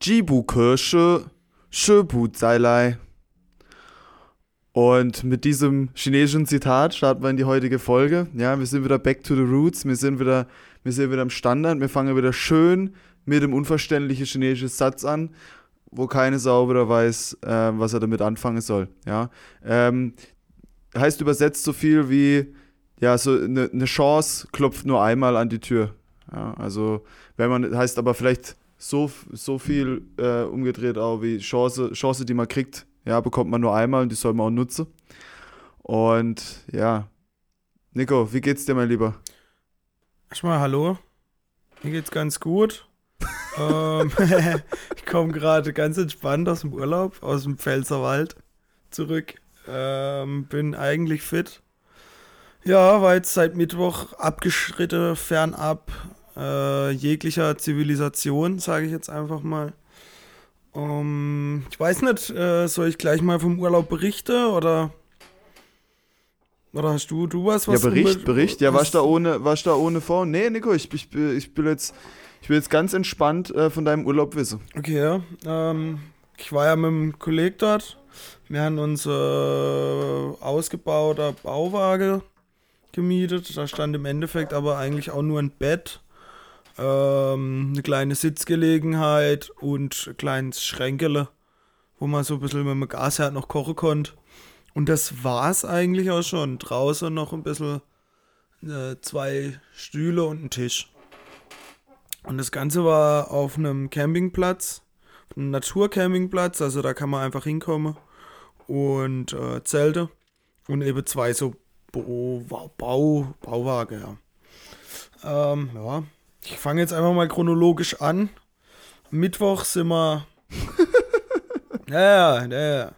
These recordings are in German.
Jibu Kirsche, Schöbu Zailai. Und mit diesem chinesischen Zitat starten wir in die heutige Folge. Ja, wir sind wieder back to the roots. Wir sind wieder, wir sind wieder im Standard. Wir fangen wieder schön mit dem unverständlichen chinesischen Satz an, wo keine Sau wieder weiß, äh, was er damit anfangen soll. Ja, ähm, heißt übersetzt so viel wie, ja, so eine ne Chance klopft nur einmal an die Tür. Ja, also, wenn man, heißt aber vielleicht so, so viel äh, umgedreht auch wie Chance, Chance, die man kriegt, ja, bekommt man nur einmal und die soll man auch nutzen. Und ja, Nico, wie geht's dir, mein Lieber? Erstmal hallo. Mir geht's ganz gut. ähm, ich komme gerade ganz entspannt aus dem Urlaub, aus dem Pfälzerwald zurück. Ähm, bin eigentlich fit. Ja, war jetzt seit Mittwoch abgeschritten, fernab äh, jeglicher Zivilisation, sage ich jetzt einfach mal. Um, ich weiß nicht, äh, soll ich gleich mal vom Urlaub berichten oder oder hast du, du was, was Ja, Bericht, Bericht. Ja, warst du da ohne, warst da ohne vor? Nee, Nico, ich, ich, ich bin jetzt, ich will jetzt ganz entspannt äh, von deinem Urlaub wissen. Okay, ja. Ähm, ich war ja mit einem Kollegen dort. Wir haben uns äh, ausgebauter Bauwagen gemietet. Da stand im Endeffekt aber eigentlich auch nur ein Bett, ähm, eine kleine Sitzgelegenheit und ein kleines Schränkele, wo man so ein bisschen mit dem Gasherd noch kochen konnte. Und das war es eigentlich auch schon. Draußen noch ein bisschen äh, zwei Stühle und ein Tisch. Und das Ganze war auf einem Campingplatz, einem Naturcampingplatz, also da kann man einfach hinkommen und äh, Zelte und eben zwei so Bau, Bau, Bauwagen, ja. Ähm, ja. Ich fange jetzt einfach mal chronologisch an. Mittwoch sind wir. ja, ja, ja.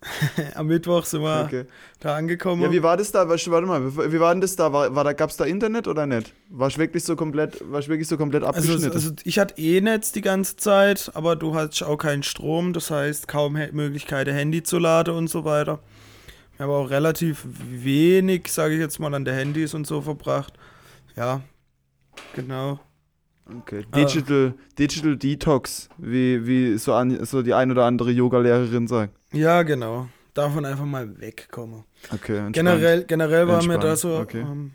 Am Mittwoch sind wir okay. da angekommen. Ja, wie war das da? Warte mal, wie war denn das da? War, war da gab es da Internet oder nicht? War ich wirklich so komplett, war ich wirklich so komplett also, abgeschnitten? Also, also ich hatte eh Netz die ganze Zeit, aber du hattest auch keinen Strom, das heißt kaum Möglichkeit, Handy zu laden und so weiter. Wir haben auch relativ wenig, sage ich jetzt mal, an der Handys und so verbracht. Ja, genau. Okay. Digital, äh, Digital Detox, wie, wie so, an, so die ein oder andere Yoga-Lehrerin sagt. Ja, genau. Davon einfach mal wegkommen. Okay, entspannt. Generell, generell war mir da so, okay. ähm,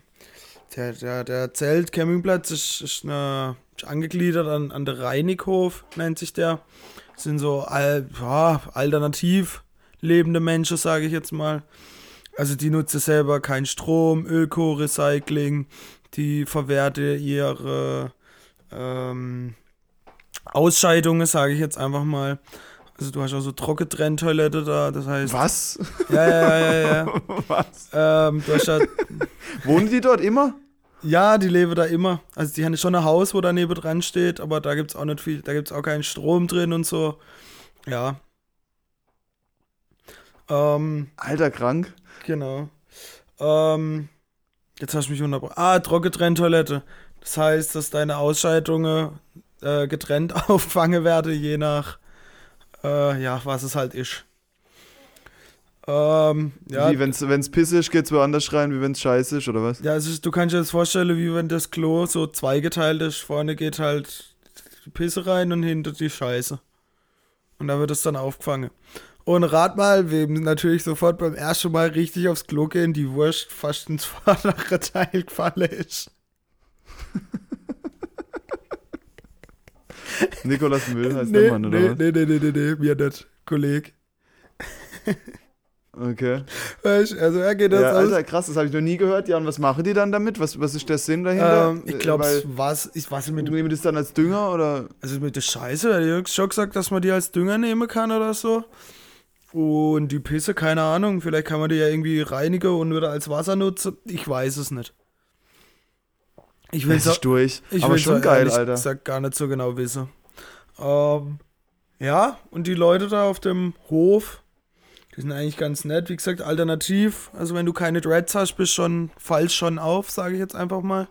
der, der, der Zelt-Campingplatz ist, ist, eine, ist angegliedert an, an der Reinighof, nennt sich der. Das sind so al, ja, alternativ lebende Menschen, sage ich jetzt mal. Also die nutzen selber keinen Strom, Öko, Recycling, die verwerte ihre ähm, Ausscheidungen, sage ich jetzt einfach mal. Also du hast auch so Trockentrenntoilette da, das heißt. Was? Ja, ja, ja, ja. ja. Was? Ähm, du hast da, Wohnen die dort immer? Ja, die leben da immer. Also die haben schon ein Haus, wo daneben dran steht, aber da gibt es auch nicht viel, da gibt es auch keinen Strom drin und so. Ja. Ähm, Alter, krank. Genau. Ähm, jetzt hast du mich unterbrochen. Ah, Trockentrenntoilette. Das heißt, dass deine Ausscheidungen äh, getrennt auffangen werden, je nach, äh, ja, was es halt ist. Ähm, ja. Wie, wenn es piss ist, geht's woanders rein, wie wenn es scheiße ist, oder was? Ja, also du kannst dir das vorstellen, wie wenn das Klo so zweigeteilt ist. Vorne geht halt die Pisse rein und hinter die Scheiße. Und da wird es dann aufgefangen. Und rat mal, wem natürlich sofort beim ersten Mal richtig aufs Klo gehen die Wurst fast ins vordere Teil gefallen ist. Nikolas Müll heißt nee, der Mann, oder nee, was? Nee, nee, nee, nee, nee, mir nicht. Kolleg. Okay. Also er geht das ja, Alter, krass, das habe ich noch nie gehört. Ja, und was machen die dann damit? Was, was ist der Sinn dahinter? Ähm, ich glaube, was ich weiß nicht mit Nehmen das dann als Dünger oder? Also mit der Scheiße, hat Jörg schon gesagt, dass man die als Dünger nehmen kann oder so. Und die Pisse, keine Ahnung, vielleicht kann man die ja irgendwie reinigen und wieder als Wasser nutzen. Ich weiß es nicht. Ich will es durch. Ich aber schon geil, Alter. Ich sag gar nicht so genau wissen. Ähm, ja, und die Leute da auf dem Hof, die sind eigentlich ganz nett. Wie gesagt, alternativ. Also wenn du keine Dreads hast, bist schon, fallst schon auf, sage ich jetzt einfach mal.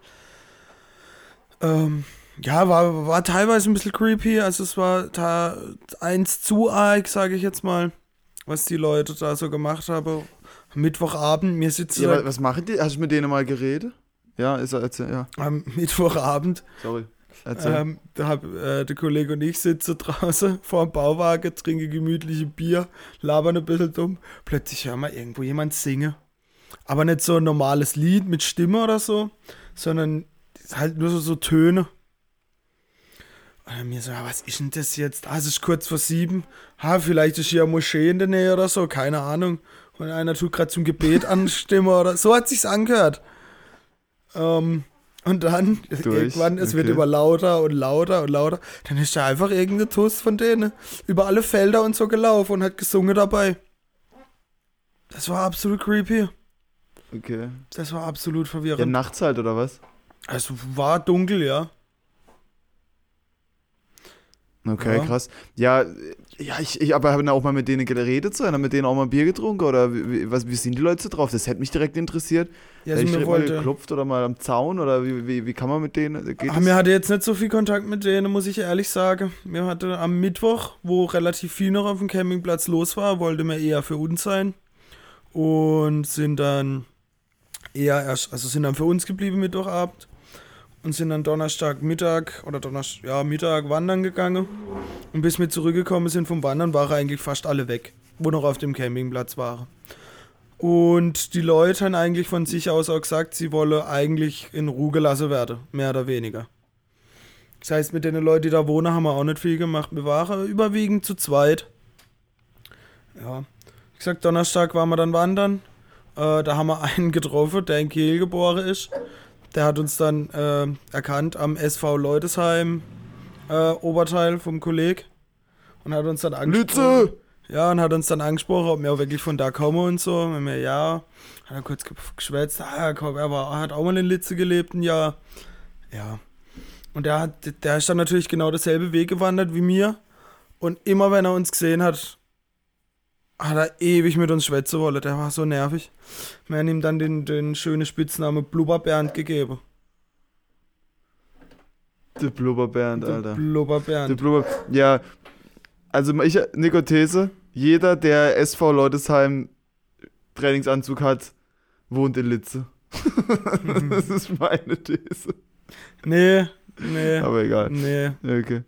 Ähm, ja, war, war teilweise ein bisschen creepy. Also es war da eins zu arg, sage ich jetzt mal was die Leute da so gemacht haben. Mittwochabend, mir sitzen. Ja, was machen die? Hast du mit denen mal geredet? Ja, ist er erzählt, ja. Am Mittwochabend. Sorry. Erzähl. Ähm, da hab, äh, der Kollege und ich sitzen draußen vor dem Bauwagen, trinken gemütliche Bier, labern ein bisschen dumm. Plötzlich hören wir irgendwo jemand singen. Aber nicht so ein normales Lied mit Stimme oder so, sondern halt nur so, so Töne. Und mir so, ja, was ist denn das jetzt? Ah, es ist kurz vor sieben. Ha, vielleicht ist hier eine Moschee in der Nähe oder so, keine Ahnung. Und einer tut gerade zum Gebet anstimmen oder so hat sich's angehört. Ähm, und dann, irgendwann, es wird okay. immer lauter und lauter und lauter. Dann ist da einfach irgendein Tuss von denen über alle Felder und so gelaufen und hat gesungen dabei. Das war absolut creepy. Okay. Das war absolut Ja, verwirrend. nachts halt, oder was? es war dunkel, ja. Okay, Ja. krass. Ja, ja, ich, ich aber habe auch mal mit denen geredet, so, einer mit denen auch mal Bier getrunken oder wie, was, wie sind die Leute so drauf? Das hätte mich direkt interessiert. Ja, Hätte ich mal geklopft oder mal am Zaun oder wie, wie, wie kann man mit denen? Geht das? mir hatte jetzt nicht so viel Kontakt mit denen, muss ich ehrlich sagen. Mir hatte am Mittwoch, wo relativ viel noch auf dem Campingplatz los war, wollte mir eher für uns sein. Und sind dann eher erst, also sind dann für uns geblieben Mittwochabend. Und sind dann Donnerstag Mittag oder Donnerstag, ja, Mittag wandern gegangen. Und bis wir zurückgekommen sind vom Wandern, waren eigentlich fast alle weg, wo noch auf dem Campingplatz waren. Und die Leute haben eigentlich von sich aus auch gesagt, sie wolle eigentlich in Ruhe gelassen werden, mehr oder weniger. Das heißt, mit den Leuten, die da wohnen, haben wir auch nicht viel gemacht. Wir waren überwiegend zu zweit. Ja. Wie gesagt, Donnerstag waren wir dann wandern. Äh, da haben wir einen getroffen, der in Kiel geboren ist. Der hat uns dann äh, erkannt am SV Leutesheim äh, Oberteil vom Kolleg und hat uns dann angesprochen. Lütze! Ja, und hat uns dann angesprochen, ob wir auch wirklich von da kommen und so. Und wir, ja, hat er kurz ge- geschwätzt, ah, komm, er, war, er hat auch mal in Litze gelebt, ein Jahr. Ja. Und der, hat, der ist dann natürlich genau dasselbe Weg gewandert wie mir. Und immer wenn er uns gesehen hat, hat er ewig mit uns schwätzen wollen. Der war so nervig. Wir haben ihm dann den, den schönen Spitznamen Blubberbernd gegeben. Der Blubberbernd, Der Alter. Der Blubberbernd. Blubber. Ja, also ich, Nico These, jeder, der SV Leutesheim Trainingsanzug hat, wohnt in Litze. das ist meine These. Nee, nee, Aber egal. nee. Okay.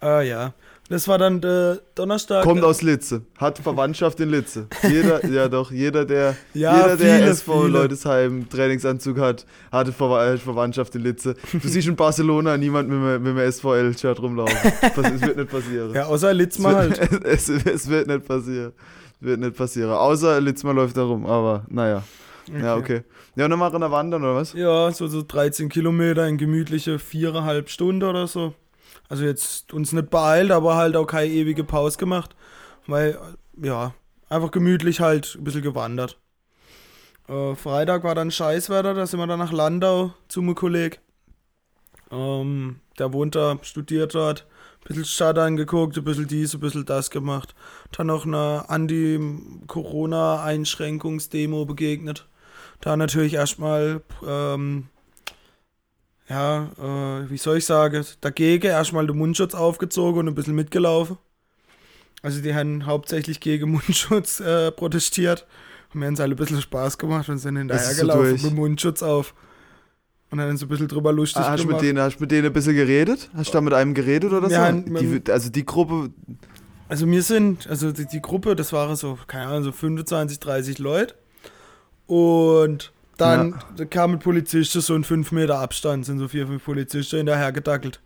Ah ja. Das war dann der Donnerstag. Kommt aus Litze, hat Verwandtschaft in Litze. Jeder, ja doch, jeder, der, Ja, jeder, der viele, SV viele. Leutesheim Trainingsanzug hat, hatte Ver Verwandtschaft in Litze. Du siehst in Barcelona niemand mit einem, mit einem SVL-Shirt rumlaufen. Das wird nicht passieren. Ja, außer es, Litzmer halt. wird, es, es wird nicht passieren. Es wird nicht passieren. Außer Litzmer läuft da rum, aber naja. Ja, okay. Ja, und dann machen wir wandern, oder was? Ja, so, so 13 Kilometer in gemütliche viereinhalb Stunden oder so. Also jetzt uns nicht beeilt, aber halt auch keine ewige Pause gemacht. Weil, ja, einfach gemütlich halt ein bisschen gewandert. Äh, Freitag war dann Scheißwetter, da sind wir dann nach Landau zu meinem Kollegen. Ähm, der wohnt da, studiert dort. Ein bisschen Stadt angeguckt, ein bisschen dies, ein bisschen das gemacht. Dann noch eine Anti-Corona-Einschränkungsdemo begegnet. Da natürlich erstmal, ähm, ja, äh, wie soll ich sagen, dagegen erstmal den Mundschutz aufgezogen und ein bisschen mitgelaufen. Also die haben hauptsächlich gegen Mundschutz äh, protestiert. Und mir haben sie alle ein bisschen Spaß gemacht und sind hinterher ist so mit Mundschutz auf. Und dann so ein bisschen drüber lustig Ah, hast, du mit gemacht. denen, hast du mit denen ein bisschen geredet? Hast du da mit einem geredet oder Ja, so? Die, also die Gruppe, Also wir sind, also die, die Gruppe, das waren so, keine Ahnung, so 25, 30 Leute. Und dann kamen Polizisten so in 5 Meter Abstand, sind so vier, fünf Polizisten hinterher gedackelt.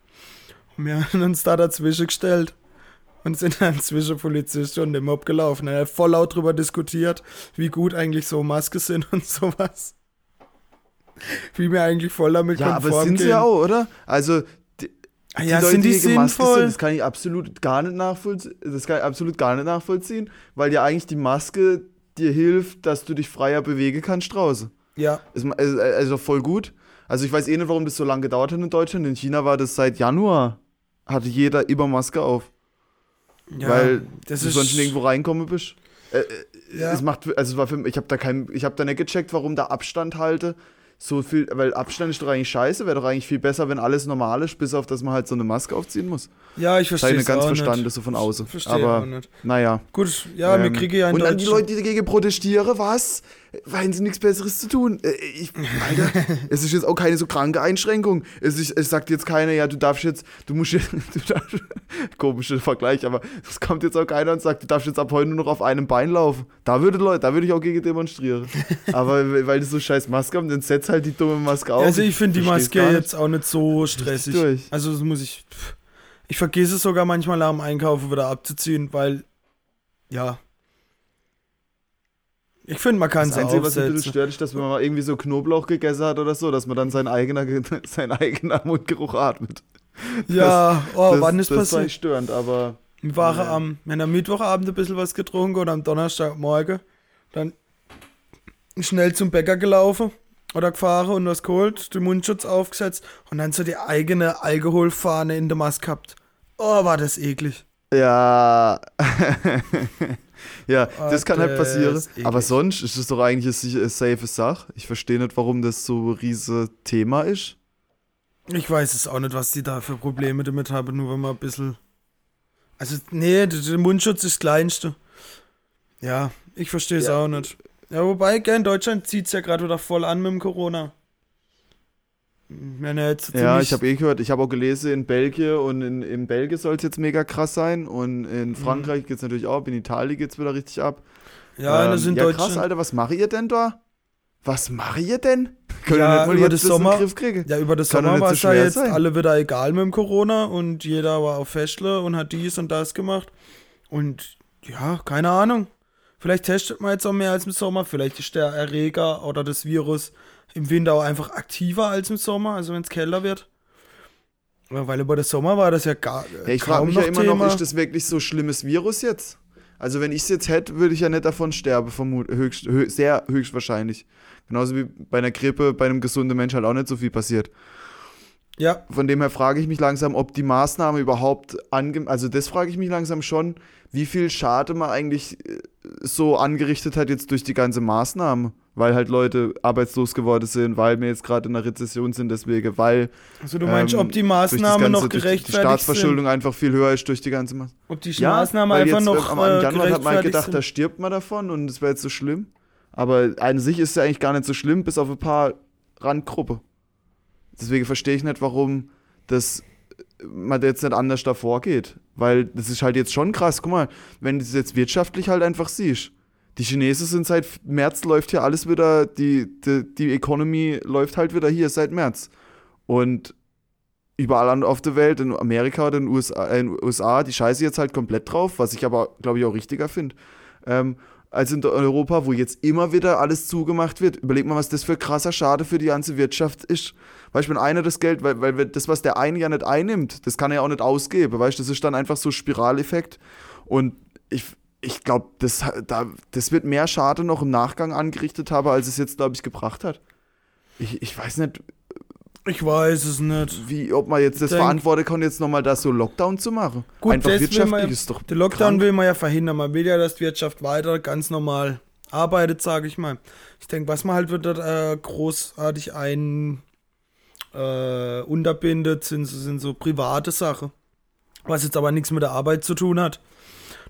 Und wir haben uns da dazwischen gestellt und sind dann zwischen Polizisten und dem Mob gelaufen. Er hat voll laut drüber diskutiert, wie gut eigentlich so Masken sind und sowas. Wie wir eigentlich voll damit ja, konform aber sind gehen. sie ja auch, oder? Also die, Ah ja, Leute, sind die Maske sinnvoll? Sind, das kann ich absolut gar nicht nachvollziehen. Das kann ich absolut gar nicht nachvollziehen, weil ja eigentlich die Maske dir hilft, dass du dich freier bewegen kannst draußen. Ja, Ist ma- Also, also voll gut. Also ich weiß eh nicht, warum das so lange gedauert hat in Deutschland. In China war das seit Januar. Hatte jeder immer Maske auf. ja weil das du sonst nirgendwo reinkommen bist. Äh, äh, Ja. Es macht, also es war für, ich habe da kein, ich habe da nicht gecheckt, warum da Abstand halte so viel, weil Abstand ist doch eigentlich scheiße, wäre doch eigentlich viel besser, wenn alles normal ist, bis auf, dass man halt so eine Maske aufziehen muss. Ja, ich Das verstehe habe ich nicht ganz verstanden, nicht. das so von außen. Verstehe Aber auch nicht. naja. Gut, ja, wir Ähm, kriegen ja in Und dann die Leute, die dagegen protestieren, was? Weil sie nichts Besseres zu tun. Äh, Ich, Alter, es ist jetzt auch keine so kranke Einschränkung. Es, ist, es sagt jetzt keiner, ja, du darfst jetzt, du musst jetzt, du darfst, komischer Vergleich, aber es kommt jetzt auch keiner und sagt, du darfst jetzt ab heute nur noch auf einem Bein laufen. Da würde Leute, da würde ich auch gegen demonstrieren. aber weil die so scheiß Maske haben, dann setz halt die dumme Maske auf. Also ich finde die Maske jetzt auch nicht so stressig. durch. Also das muss ich. Ich vergesse es sogar manchmal nach dem Einkaufen wieder abzuziehen, weil ja. Ich finde, man kann Das sie Einzige, was mich ein bisschen stört, ist, dass man mal irgendwie so Knoblauch gegessen hat oder so, dass man dann sein eigener, sein eigener Mundgeruch atmet. Ja, oh, das, wann ist das war passiert? nicht störend, aber Wir waren Ja. am, wir haben am Mittwochabend ein bisschen was getrunken und am Donnerstagmorgen dann schnell zum Bäcker gelaufen oder gefahren und was geholt, den Mundschutz aufgesetzt und dann so die eigene Alkoholfahne in der Maske gehabt. Oh, war das eklig. Ja. ja, das kann halt passieren. Aber sonst ist es doch eigentlich eine, safe Sache. Ich verstehe nicht, warum das so ein riese Thema ist. Ich weiß es auch nicht, was die da für Probleme damit haben, nur wenn man ein bisschen. Also, nee, der, der Mundschutz ist das Kleinste. Ja, ich verstehe es Ja. auch nicht. Ja, wobei, gell, in Deutschland zieht es ja gerade wieder voll an mit dem Corona. Wenn er jetzt Ja, ich habe eh gehört, ich habe auch gelesen, in Belgien und in, in Belgien soll es jetzt mega krass sein und in Frankreich geht es natürlich auch, in Italien geht es wieder richtig ab. Ja, das Ähm, in ja Deutschland. krass, Alter, was macht ihr denn da? Was macht ihr denn? Können Ja, wir nicht mal über das das Sommer- Griff kriegen? Ja, über das Kann Sommer war es ja jetzt sein. alle wieder egal mit dem Corona und jeder war auf Festle und hat dies und das gemacht. Und ja, keine Ahnung. Vielleicht testet man jetzt auch mehr als im Sommer. Vielleicht ist der Erreger oder das Virus im Winter auch einfach aktiver als im Sommer, also wenn es kälter wird. Weil über den Sommer war das ja gar Ja, ich frage mich ja immer Thema. noch, ist das wirklich so schlimmes Virus jetzt? Also wenn ich es jetzt hätte, würde ich ja nicht davon sterben, vermut, höchst, hö, sehr höchstwahrscheinlich. Genauso wie bei einer Grippe, bei einem gesunden Mensch halt auch nicht so viel passiert. Ja, Von dem her frage ich mich langsam, ob die Maßnahme überhaupt ange... Also das frage ich mich langsam schon, wie viel Schade man eigentlich äh, so angerichtet hat jetzt durch die ganze Maßnahme. Weil halt Leute arbeitslos geworden sind, weil wir jetzt gerade in einer Rezession sind, deswegen, weil also du meinst, ähm, ob die das Maßnahmen noch die- gerechtfertigt Die sind? Staatsverschuldung einfach viel höher ist durch die ganze Maßnahme. Ob die Maßnahmen weil einfach jetzt, noch äh, am äh, Januar hat man gedacht, sind? da stirbt man davon und es wäre jetzt so schlimm. Aber an sich ist es ja eigentlich gar nicht so schlimm, bis auf ein paar Randgruppe. Deswegen verstehe ich nicht, warum das äh, man jetzt nicht anders davor geht. Weil das ist halt jetzt schon krass. Guck mal, wenn du es jetzt wirtschaftlich halt einfach siehst. Die Chinesen sind seit März läuft hier alles wieder, die, die, die Economy läuft halt wieder hier seit März. Und überall auf der Welt, in Amerika oder in den USA, äh, in USA, die scheiße jetzt halt komplett drauf, was ich aber, glaube ich, auch richtiger finde. Ähm, als in Europa, wo jetzt immer wieder alles zugemacht wird. Überleg mal, was das für krasser Schade für die ganze Wirtschaft ist. Weißt du, wenn einer das Geld, weil, weil das, was der eine ja nicht einnimmt, das kann er ja auch nicht ausgeben. Weißt du, das ist dann einfach so Spiraleffekt. Und ich, ich glaube, das, da, das wird mehr Schade noch im Nachgang angerichtet haben, als es jetzt, glaube ich, gebracht hat. Ich, ich weiß nicht, Ich weiß es nicht. wie, ob man jetzt das Denk- verantworten kann, jetzt nochmal da so Lockdown zu machen. Gut, Einfach das will wirtschaftlich ja- ist doch. Den Lockdown krank. will man ja verhindern. Man will ja, dass die Wirtschaft weiter ganz normal arbeitet, sage ich mal. Ich denke, was man halt wieder äh, großartig ein äh, unterbindet, sind, sind so private Sachen. Was jetzt aber nichts mit der Arbeit zu tun hat.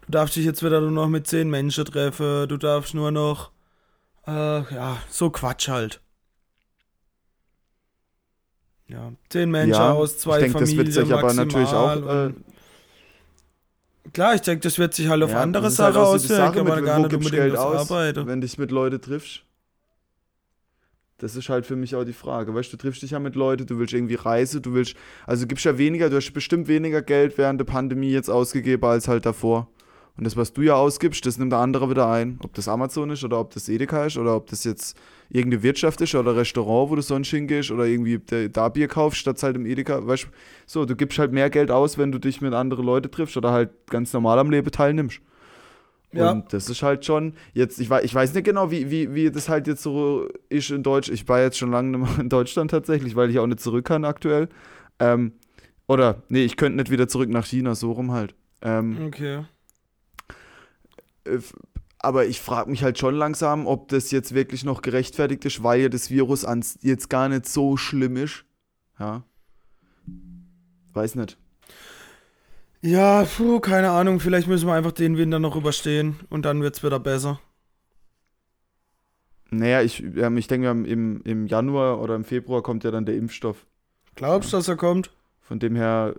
Du darfst dich jetzt wieder nur noch mit zehn Menschen treffen. Du darfst nur noch, äh, ja, so Quatsch halt. Ja, zehn Menschen Ja, aus zwei ich denke, das Familien wird sich aber natürlich auch. Äh, Klar, ich denke, das wird sich halt auf ja, andere das halt Sachen die auswirken, Sache aber mit, gar nicht gibst unbedingt Geld das aus, Arbeiten. wenn dich mit Leuten triffst. Das ist halt für mich auch die Frage. Weißt du, du triffst dich ja mit Leuten, du willst irgendwie reisen, du willst, also gibst ja weniger, du hast bestimmt weniger Geld während der Pandemie jetzt ausgegeben als halt davor. Und das, was du ja ausgibst, das nimmt der andere wieder ein. Ob das Amazon ist oder ob das Edeka ist oder ob das jetzt irgendeine Wirtschaft ist oder Restaurant, wo du sonst hingehst oder irgendwie da Bier kaufst, statt halt im Edeka. Weißt du, so, du gibst halt mehr Geld aus, wenn du dich mit anderen Leuten triffst oder halt ganz normal am Leben teilnimmst. Ja. Und das ist halt schon, jetzt, ich weiß, ich weiß nicht genau, wie, wie, wie das halt jetzt so ist in Deutsch. Ich war jetzt schon lange nicht mehr in Deutschland tatsächlich, weil ich auch nicht zurück kann aktuell. Ähm, oder, nee, ich könnte nicht wieder zurück nach China, so rum halt. Ähm, Okay. Äh, aber ich frage mich halt schon langsam, ob das jetzt wirklich noch gerechtfertigt ist, weil ja das Virus an jetzt gar nicht so schlimm ist. Ja. Weiß nicht. Ja, puh, keine Ahnung. Vielleicht müssen wir einfach den Winter noch überstehen und dann wird es wieder besser. Naja, ich, ähm, ich denke, im, im Januar oder im Februar kommt ja dann der Impfstoff. Glaubst du, dass er kommt? Von dem her,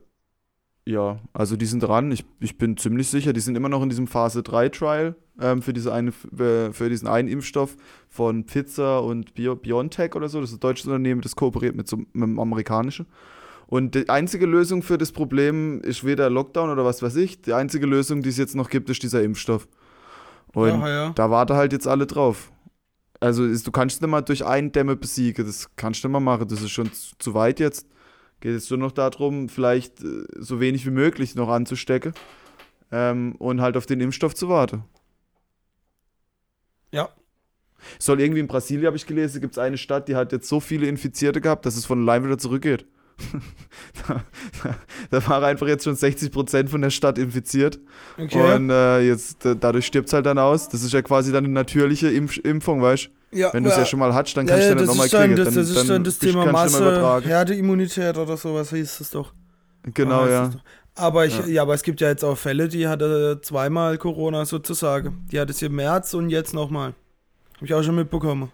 ja, also die sind dran. Ich, ich bin ziemlich sicher, die sind immer noch in diesem Phase 3 Trial ähm, für, diese eine, äh, für diesen einen Impfstoff von Pfizer und Bio, BioNTech oder so. Das ist ein deutsches Unternehmen, das kooperiert mit, so, mit dem amerikanischen. Und die einzige Lösung für das Problem ist weder Lockdown oder was weiß ich. Die einzige Lösung, die es jetzt noch gibt, ist dieser Impfstoff. Und Ja, ja. da warten halt jetzt alle drauf. Also ist, du kannst nicht mal durch Eindämme besiegen, das kannst du nicht mal machen, das ist schon zu weit jetzt. Geht es nur noch darum, vielleicht äh, so wenig wie möglich noch anzustecken ähm, und halt auf den Impfstoff zu warten. Ja. Soll irgendwie in Brasilien, habe ich gelesen, gibt es eine Stadt, die hat jetzt so viele Infizierte gehabt, dass es von allein wieder zurückgeht. Da, da, da war einfach jetzt schon 60% von der Stadt infiziert. Okay. Und äh, jetzt, äh, dadurch stirbt es halt dann aus. Das ist ja quasi dann eine natürliche Impf Impfung, weißt du? ja, Wenn du es ja schon mal hast, dann kannst ja, du ja, nicht nochmal dann, kriegen. das, das ist dann das Thema Masse. Herdeimmunität oder sowas hieß es doch. Genau, heißt ja. doch. Aber ich, Ja. ja. aber es gibt ja jetzt auch Fälle, die hatte zweimal Corona sozusagen. Die hat es im März und jetzt nochmal. Habe ich auch schon mitbekommen.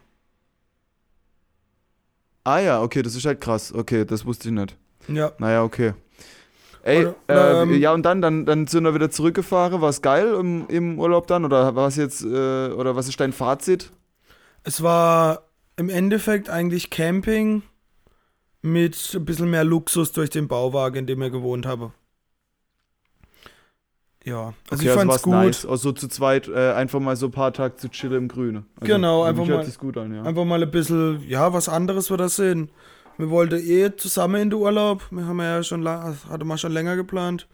Ah ja, okay, das ist halt krass. Okay, das wusste ich nicht. Ja. Naja, okay. Ey, Oder- äh, ähm, ja und dann, dann, dann sind wir wieder zurückgefahren. War es geil im, im Urlaub dann? Oder war es jetzt, äh, oder was ist dein Fazit? Es war im Endeffekt eigentlich Camping mit ein bisschen mehr Luxus durch den Bauwagen, in dem ich gewohnt habe. Ja, also okay, ich fand's war's gut. nice. Also zu zweit äh, einfach mal so ein paar Tage zu chillen im Grüne. Also, Genau, einfach mal- an, ja. Einfach mal ein bisschen, ja, was anderes wird das sehen. Wir wollten eh zusammen in den Urlaub. Wir haben ja schon, hatte mal schon länger geplant.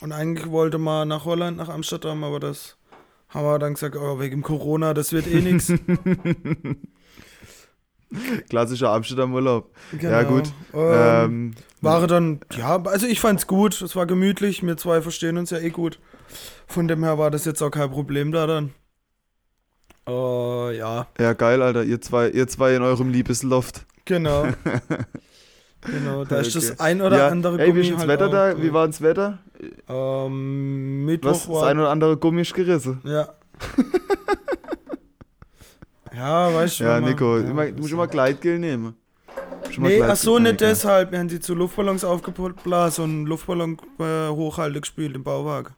Und eigentlich wollte mal nach Holland, nach Amsterdam, aber das haben wir dann gesagt, oh, wegen Corona, das wird eh nichts. Klassischer Amsterdam-Urlaub. Genau. Ja, gut. Ähm, Ähm, War dann, ja, also ich fand's gut. Es war gemütlich. Wir zwei verstehen uns ja eh gut. Von dem her war das jetzt auch kein Problem da dann. Äh, ja, ja, geil, Alter. Ihr zwei, ihr zwei in eurem Liebesloft. genau. genau, da ist Okay. das ein oder ja, andere ey, wie Gummi ist das halt Wetter auch, da? äh, Wie war das Wetter? Ähm, Mittwoch Was? Das war. ein oder andere Gummi ist gerissen. Ja. ja, weißt du. Ja, man- Nico, ja, immer, du musst immer Gleitgel nehmen. Immer Nee, ach so, nicht deshalb. Wir haben die zu Luftballons aufgeblasen und Luftballon äh, hochhalte gespielt im Bauwagen.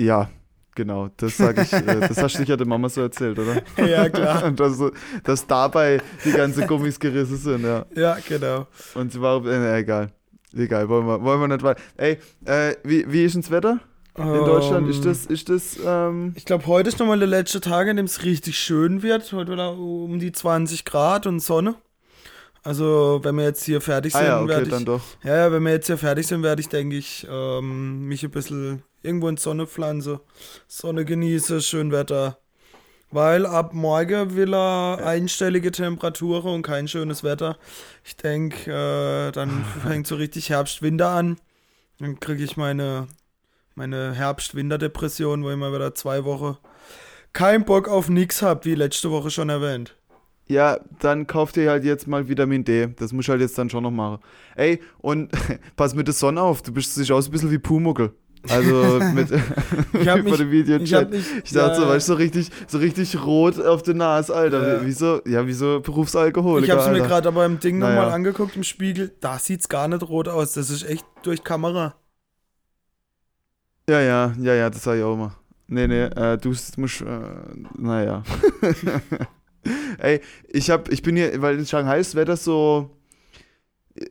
Ja, genau. Das sag ich. äh, das hast du sicher der Mama so erzählt, oder? Ja, klar. Und dass, dass dabei die ganzen Gummis gerissen sind, ja. Ja, genau. Und sie war. Äh, egal. Egal, wollen wir, wollen wir nicht weiter. Ey, äh, wie, wie ist denn das Wetter in Deutschland? Ist Ähm, das, ist das, ähm, Ich glaube, heute ist nochmal der letzte Tag, an dem es richtig schön wird. Heute wieder um die 20 Grad und Sonne. Also, wenn wir jetzt hier fertig ah sind, ja, okay, werde dann ich. doch. Ja, ja, wenn wir jetzt hier fertig sind, werde ich, denke ich, ähm, mich ein bisschen irgendwo in Sonne pflanze. Sonne genieße, schön Wetter. Weil ab morgen will er einstellige Temperaturen und kein schönes Wetter. Ich denke, äh, dann fängt so richtig Herbst-Winter an. Dann kriege ich meine, meine Herbst-Winter-Depression, wo ich mal wieder zwei Wochen keinen Bock auf nix habe, wie letzte Woche schon erwähnt. Ja, dann kauft ihr halt jetzt mal Vitamin D. Das muss ich halt jetzt dann schon noch machen. Ey, und pass mit der Sonne auf. Du bist sich aus ein bisschen wie Pumuckel. Also mit Ich hab über mich- dem Video Ich. Ich dachte so, weißt du, so richtig, so richtig rot auf der Nase, Alter. Ja. Wie, wie so, ja, wie so Berufsalkoholiker. Ich habe es mir gerade aber im Ding Naja. nochmal angeguckt im Spiegel. Da sieht's gar nicht rot aus. Das ist echt durch Kamera. Ja, ja, ja, ja, das sag ich auch immer. Nee, nee, äh, du musst, äh, naja. Ey, ich hab, ich bin hier, weil in Shanghai ist das Wetter so,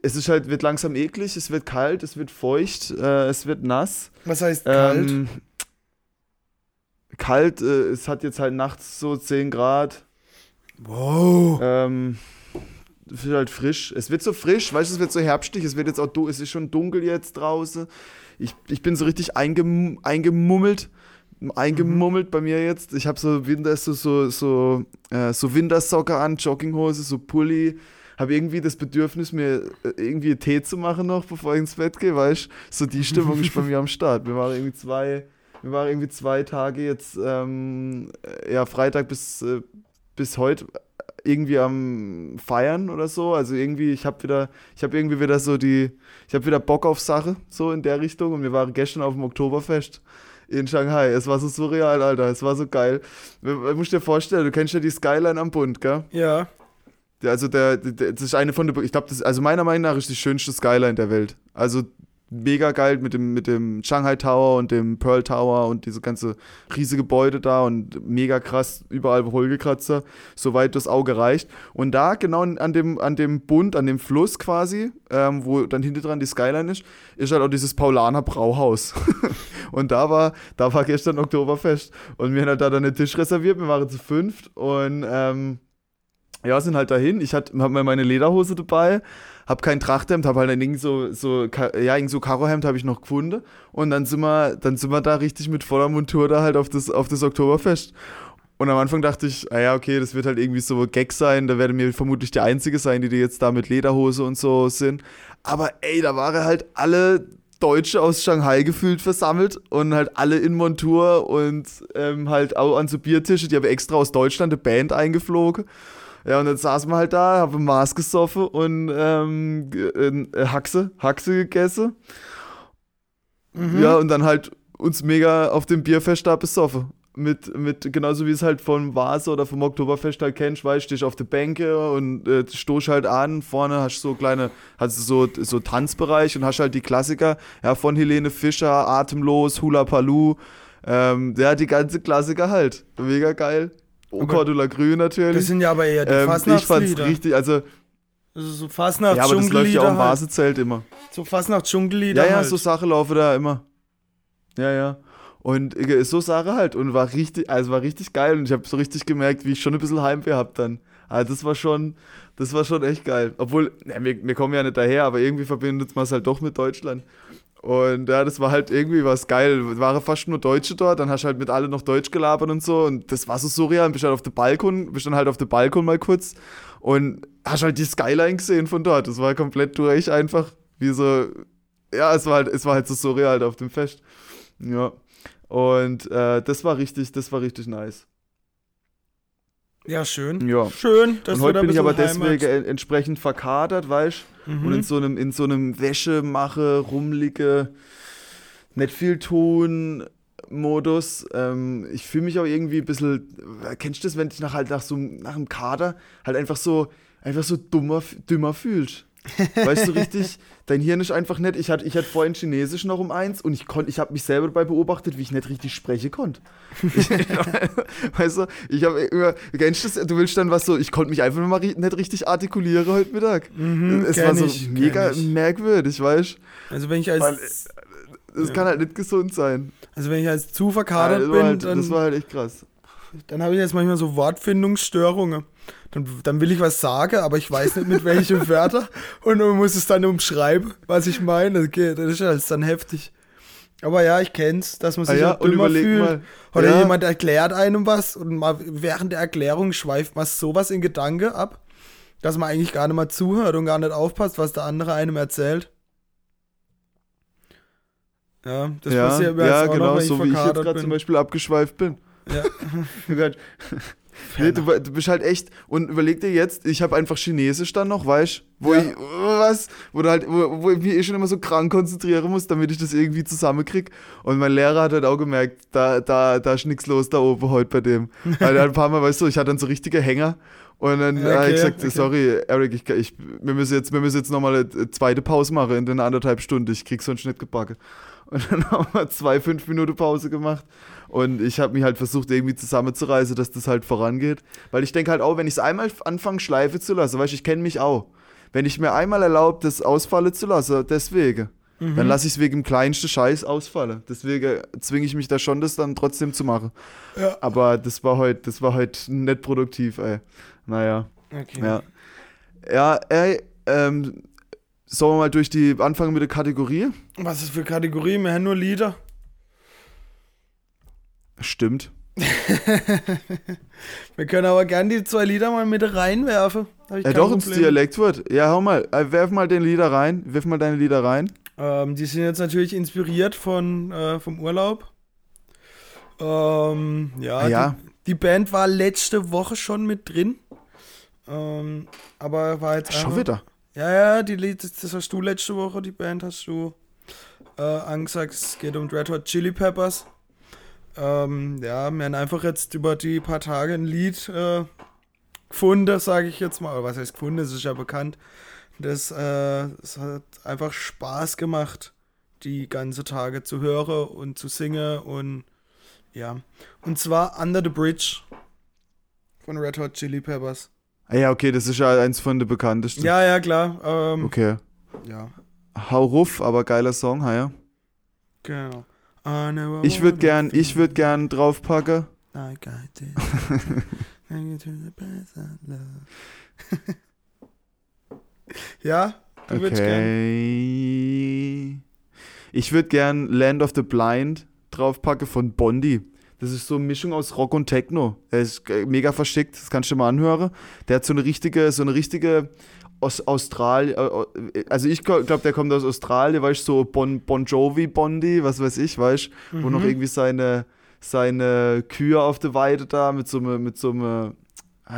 es ist halt, wird langsam eklig, es wird kalt, es wird feucht, äh, es wird nass. Was heißt kalt? Ähm, kalt, äh, es hat jetzt halt nachts so 10 Grad. wow. Ähm, es wird halt frisch. Es wird so frisch, weißt du, es wird so herbstlich, es wird jetzt auch, es ist schon dunkel jetzt draußen. Ich, ich bin so richtig eingem, eingemummelt. Eingemummelt bei mir jetzt. Ich habe so Winter, so, so, so, äh, so Wintersocke an, Jogginghose, so Pulli. Habe irgendwie das Bedürfnis, mir äh, irgendwie Tee zu machen noch, bevor ich ins Bett gehe, weißt? So die Stimmung ist bei mir am Start. Wir machen irgendwie zwei, wir waren irgendwie zwei Tage jetzt, ähm, ja, Freitag bis, äh, bis heute irgendwie am Feiern oder so. Also irgendwie, ich habe wieder, ich habe irgendwie wieder so die, ich habe wieder Bock auf Sache, so in der Richtung. Und wir waren gestern auf dem Oktoberfest in Shanghai. Es war so surreal, Alter. Es war so geil. Du musst dir vorstellen, du kennst ja die Skyline am Bund, gell? Ja. Also der, der, das ist eine von der, ich glaube, das, also meiner Meinung nach ist die schönste Skyline der Welt. Also mega geil mit dem, mit dem Shanghai Tower und dem Pearl Tower und diese ganze riesige Gebäude da und mega krass, überall Holgekratzer, soweit das Auge reicht. Und da, genau an dem, an dem Bund, an dem Fluss quasi, ähm, wo dann hinter dran die Skyline ist, ist halt auch dieses Paulaner Brauhaus. und da war, da war gestern Oktoberfest. Und wir haben halt da dann einen Tisch reserviert, wir waren zu fünft und ähm, ja, sind halt dahin. Ich habe mir meine Lederhose dabei, habe kein Trachthemd, habe halt dann irgend so, so, ja, irgend so Karohemd habe ich noch gefunden. Und dann sind wir, dann sind wir da richtig mit voller Montur da halt auf das, auf das Oktoberfest. Und am Anfang dachte ich, ah ja, okay, das wird halt irgendwie so Gag sein. Da werde mir vermutlich die Einzige sein, die, die jetzt da mit Lederhose und so sind. Aber ey, da waren halt alle Deutsche aus Shanghai gefühlt versammelt und halt alle in Montur und ähm, halt auch an so Biertische. Die haben extra aus Deutschland eine Band eingeflogen. Ja, und dann saßen wir halt da, haben Maß gesoffen und ähm, äh, Haxe, Haxe gegessen. Mhm. Ja, und dann halt uns mega auf dem Bierfest da besoffen. Mit, mit, genauso wie es halt vom Vase oder vom Oktoberfest halt kennst, weißt du, stehst auf der Bänke und äh, stoß halt an, vorne hast du so kleine, hast du so, so Tanzbereich und hast halt die Klassiker, ja, von Helene Fischer, Atemlos, Hula Paloo, ähm, ja, die ganze Klassiker halt. Mega geil. Und Cordula Grün natürlich. Das sind ja aber eher die ähm, Ich fand's richtig, also. Also so Fastnacht Ja, aber das läuft ja auch im Vasezelt halt. immer. So Fastnacht Dschungellieder Ja, ja, halt. so Sache laufe da immer. Ja, ja. Und äh, so Sache halt. Und war richtig, also war richtig geil. Und ich habe so richtig gemerkt, wie ich schon ein bisschen Heimweh hab dann. Also das war schon, das war schon echt geil. Obwohl, ja, wir, wir kommen ja nicht daher, aber irgendwie verbindet man es halt doch mit Deutschland. Und ja, das war halt irgendwie was geil. Es waren fast nur Deutsche dort, dann hast du halt mit allen noch Deutsch gelabert und so. Und das war so surreal. Bist halt auf dem Balkon, bist dann halt auf dem Balkon mal kurz und hast halt die Skyline gesehen von dort. Das war komplett durch einfach. Wie so, ja, es war halt, es war halt so surreal halt auf dem Fest. Ja. Und äh, das war richtig, das war richtig nice. Ja, schön. Ja. Schön. Dass und heute bin ich aber deswegen entsprechend verkadert, weißt mhm. Und in so einem, in so einem Wäschemache, rumliege, nicht viel tun. Modus. Ähm, ich fühle mich auch irgendwie ein bisschen. Kennst du das, wenn dich nach halt nach so nach einem Kader halt einfach so einfach so dummer, dümmer fühlst? Weißt du richtig, dein Hirn ist einfach nicht. Ich hatte, ich hatte vorhin Chinesisch noch um eins und ich konnte, ich habe mich selber dabei beobachtet, wie ich nicht richtig sprechen konnte. weißt du, ich habe immer, kennst du das, du willst dann was so, ich konnte mich einfach mal nicht richtig artikulieren heute Mittag. Mhm, es war so ich, mega merkwürdig, weißt du. Also wenn ich als. Weil, das ja. kann halt nicht gesund sein. Also wenn ich als zu verkadert ja, bin, halt, dann, das war halt echt krass. Dann habe ich jetzt manchmal so Wortfindungsstörungen. Dann, dann will ich was sagen, aber ich weiß nicht mit welchen Wörtern und man muss es dann umschreiben, was ich meine. Okay, das ist ja dann heftig. Aber ja, ich kenn's, dass man sich ah ja, halt dümmer fühlt. Mal. Oder ja. jemand erklärt einem was und mal während der Erklärung schweift man sowas in Gedanke ab, dass man eigentlich gar nicht mal zuhört und gar nicht aufpasst, was der andere einem erzählt. Ja, das ja, passiert mir ja, genau, noch, so wie ich jetzt gerade zum Beispiel abgeschweift bin. Ja. nee, du, du, bist halt echt, und überleg dir jetzt, ich habe einfach Chinesisch dann noch, weißt wo ja. ich, was, wo du halt, wo, wo ich mich eh schon immer so krank konzentrieren muss, damit ich das irgendwie zusammenkrieg. Und mein Lehrer hat halt auch gemerkt, da, da, da ist nichts los da oben heute bei dem. Weil er ein paar Mal, weißt du, ich hatte dann so richtige Hänger. Und dann okay, habe ich gesagt, okay. sorry, Eric, ich, ich, wir müssen jetzt, wir müssen jetzt nochmal eine zweite Pause machen in den anderthalb Stunden. Ich krieg sonst nicht gebacken. Und dann haben wir zwei, fünf Minuten Pause gemacht. Und ich habe mich halt versucht, irgendwie zusammenzureißen, dass das halt vorangeht. Weil ich denke halt auch, wenn ich es einmal anfange, Schleife zu lassen, weißt du, ich kenne mich auch. Wenn ich mir einmal erlaube, das ausfallen zu lassen, deswegen, mhm. dann lasse ich es wegen dem kleinsten Scheiß ausfallen. Deswegen zwinge ich mich da schon, das dann trotzdem zu machen. Ja. Aber das war heute, das war heute nicht produktiv, ey. Naja. Okay. Ja. Ja, ey, ähm, sollen wir mal durch die anfangen mit der Kategorie? Was ist für Kategorie? Wir haben nur Lieder. Stimmt. Wir können aber gern die zwei Lieder mal mit reinwerfen. Ja, doch, ins Dialekt wird. Ja, hau mal, äh, werf mal den Lieder rein. Wirf mal deine Lieder rein. Ähm, die sind jetzt natürlich inspiriert von, äh, vom Urlaub. Ähm, ja, Ah, ja. Die, die Band war letzte Woche schon mit drin. Ähm, aber war jetzt Schon wieder. Ja, ja, die Lied, das hast du letzte Woche, die Band hast du äh, angesagt. Es geht um Red Hot Chili Peppers. Ähm, ja, wir haben einfach jetzt über die paar Tage ein Lied äh, gefunden, sage ich jetzt mal. Oder was heißt gefunden? Es ist ja bekannt. Das, äh, es hat einfach Spaß gemacht, die ganze Tage zu hören und zu singen und ja. Und zwar Under the Bridge von Red Hot Chili Peppers. Ah, ja, okay, das ist ja eins von den bekanntesten. Ja, ja, klar. Ähm, Okay. Ja, Hau ruff, aber geiler Song, ha, ja. genau. Ich würde gern, ich würde gern draufpacken. I ja, du würdest gern. Okay. Ich würde gern Land of the Blind draufpacken von Bondi. Das ist so eine Mischung aus Rock und Techno. Er ist äh, mega verschickt, das kannst du mal anhören. Der hat so eine richtige, so eine richtige aus Australien, also ich glaube, der kommt aus Australien, weißt du, so bon, bon Jovi Bondi, was weiß ich, weißt du, wo noch Mhm. irgendwie seine, seine Kühe auf der Weide da mit so einem, mit so einem,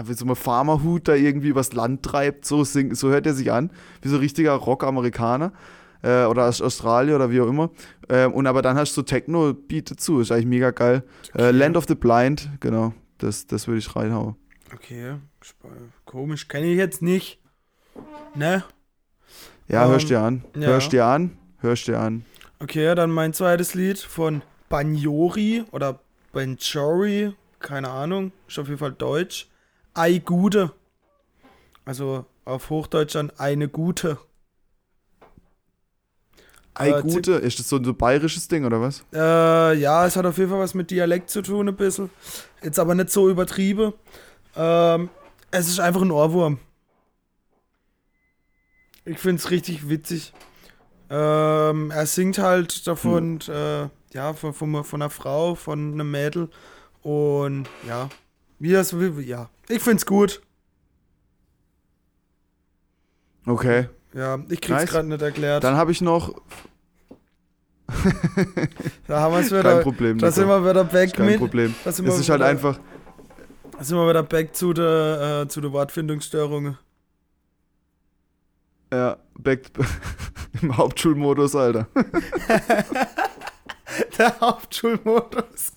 mit so einem Farmerhut da irgendwie übers Land treibt, so, sing, so hört er sich an, wie so ein richtiger Rock-Amerikaner äh, oder aus Australien oder wie auch immer. Ähm, und aber dann hast du Techno-Beat dazu, ist eigentlich mega geil. Äh, Land of the Blind, genau, das, das würde ich reinhauen. Okay, komisch, kenne ich jetzt nicht. Ne? Ja, Ähm, hörst dir an, ja. hörst dir an, hörst dir an. Okay, dann mein zweites Lied von Banjori oder Banjori, keine Ahnung, ist auf jeden Fall deutsch. Ei Gute. Also auf Hochdeutsch dann eine Gute. Ei, Äh, gute, ist das so ein so bayerisches Ding oder was? Äh, ja, es hat auf jeden Fall was mit Dialekt zu tun, ein bisschen. Jetzt aber nicht so übertrieben. Ähm, es ist einfach ein Ohrwurm. Ich finde es richtig witzig. Ähm, er singt halt davon, äh, ja, von, von, von einer Frau, von einem Mädel. Und ja, wie das, wie, ja, ich finde es gut. Okay. Ja, ich krieg's Nice. gerade nicht erklärt. Dann habe ich noch, da haben wir es kein wieder. Problem. Da sind wir wieder back kein mit. Problem. Da sind Es wir ist halt wieder- einfach, Da sind wir wieder back zu der, äh, zu der Wortfindungsstörungen. ja, back im Hauptschulmodus, Alter. Der Hauptschulmodus.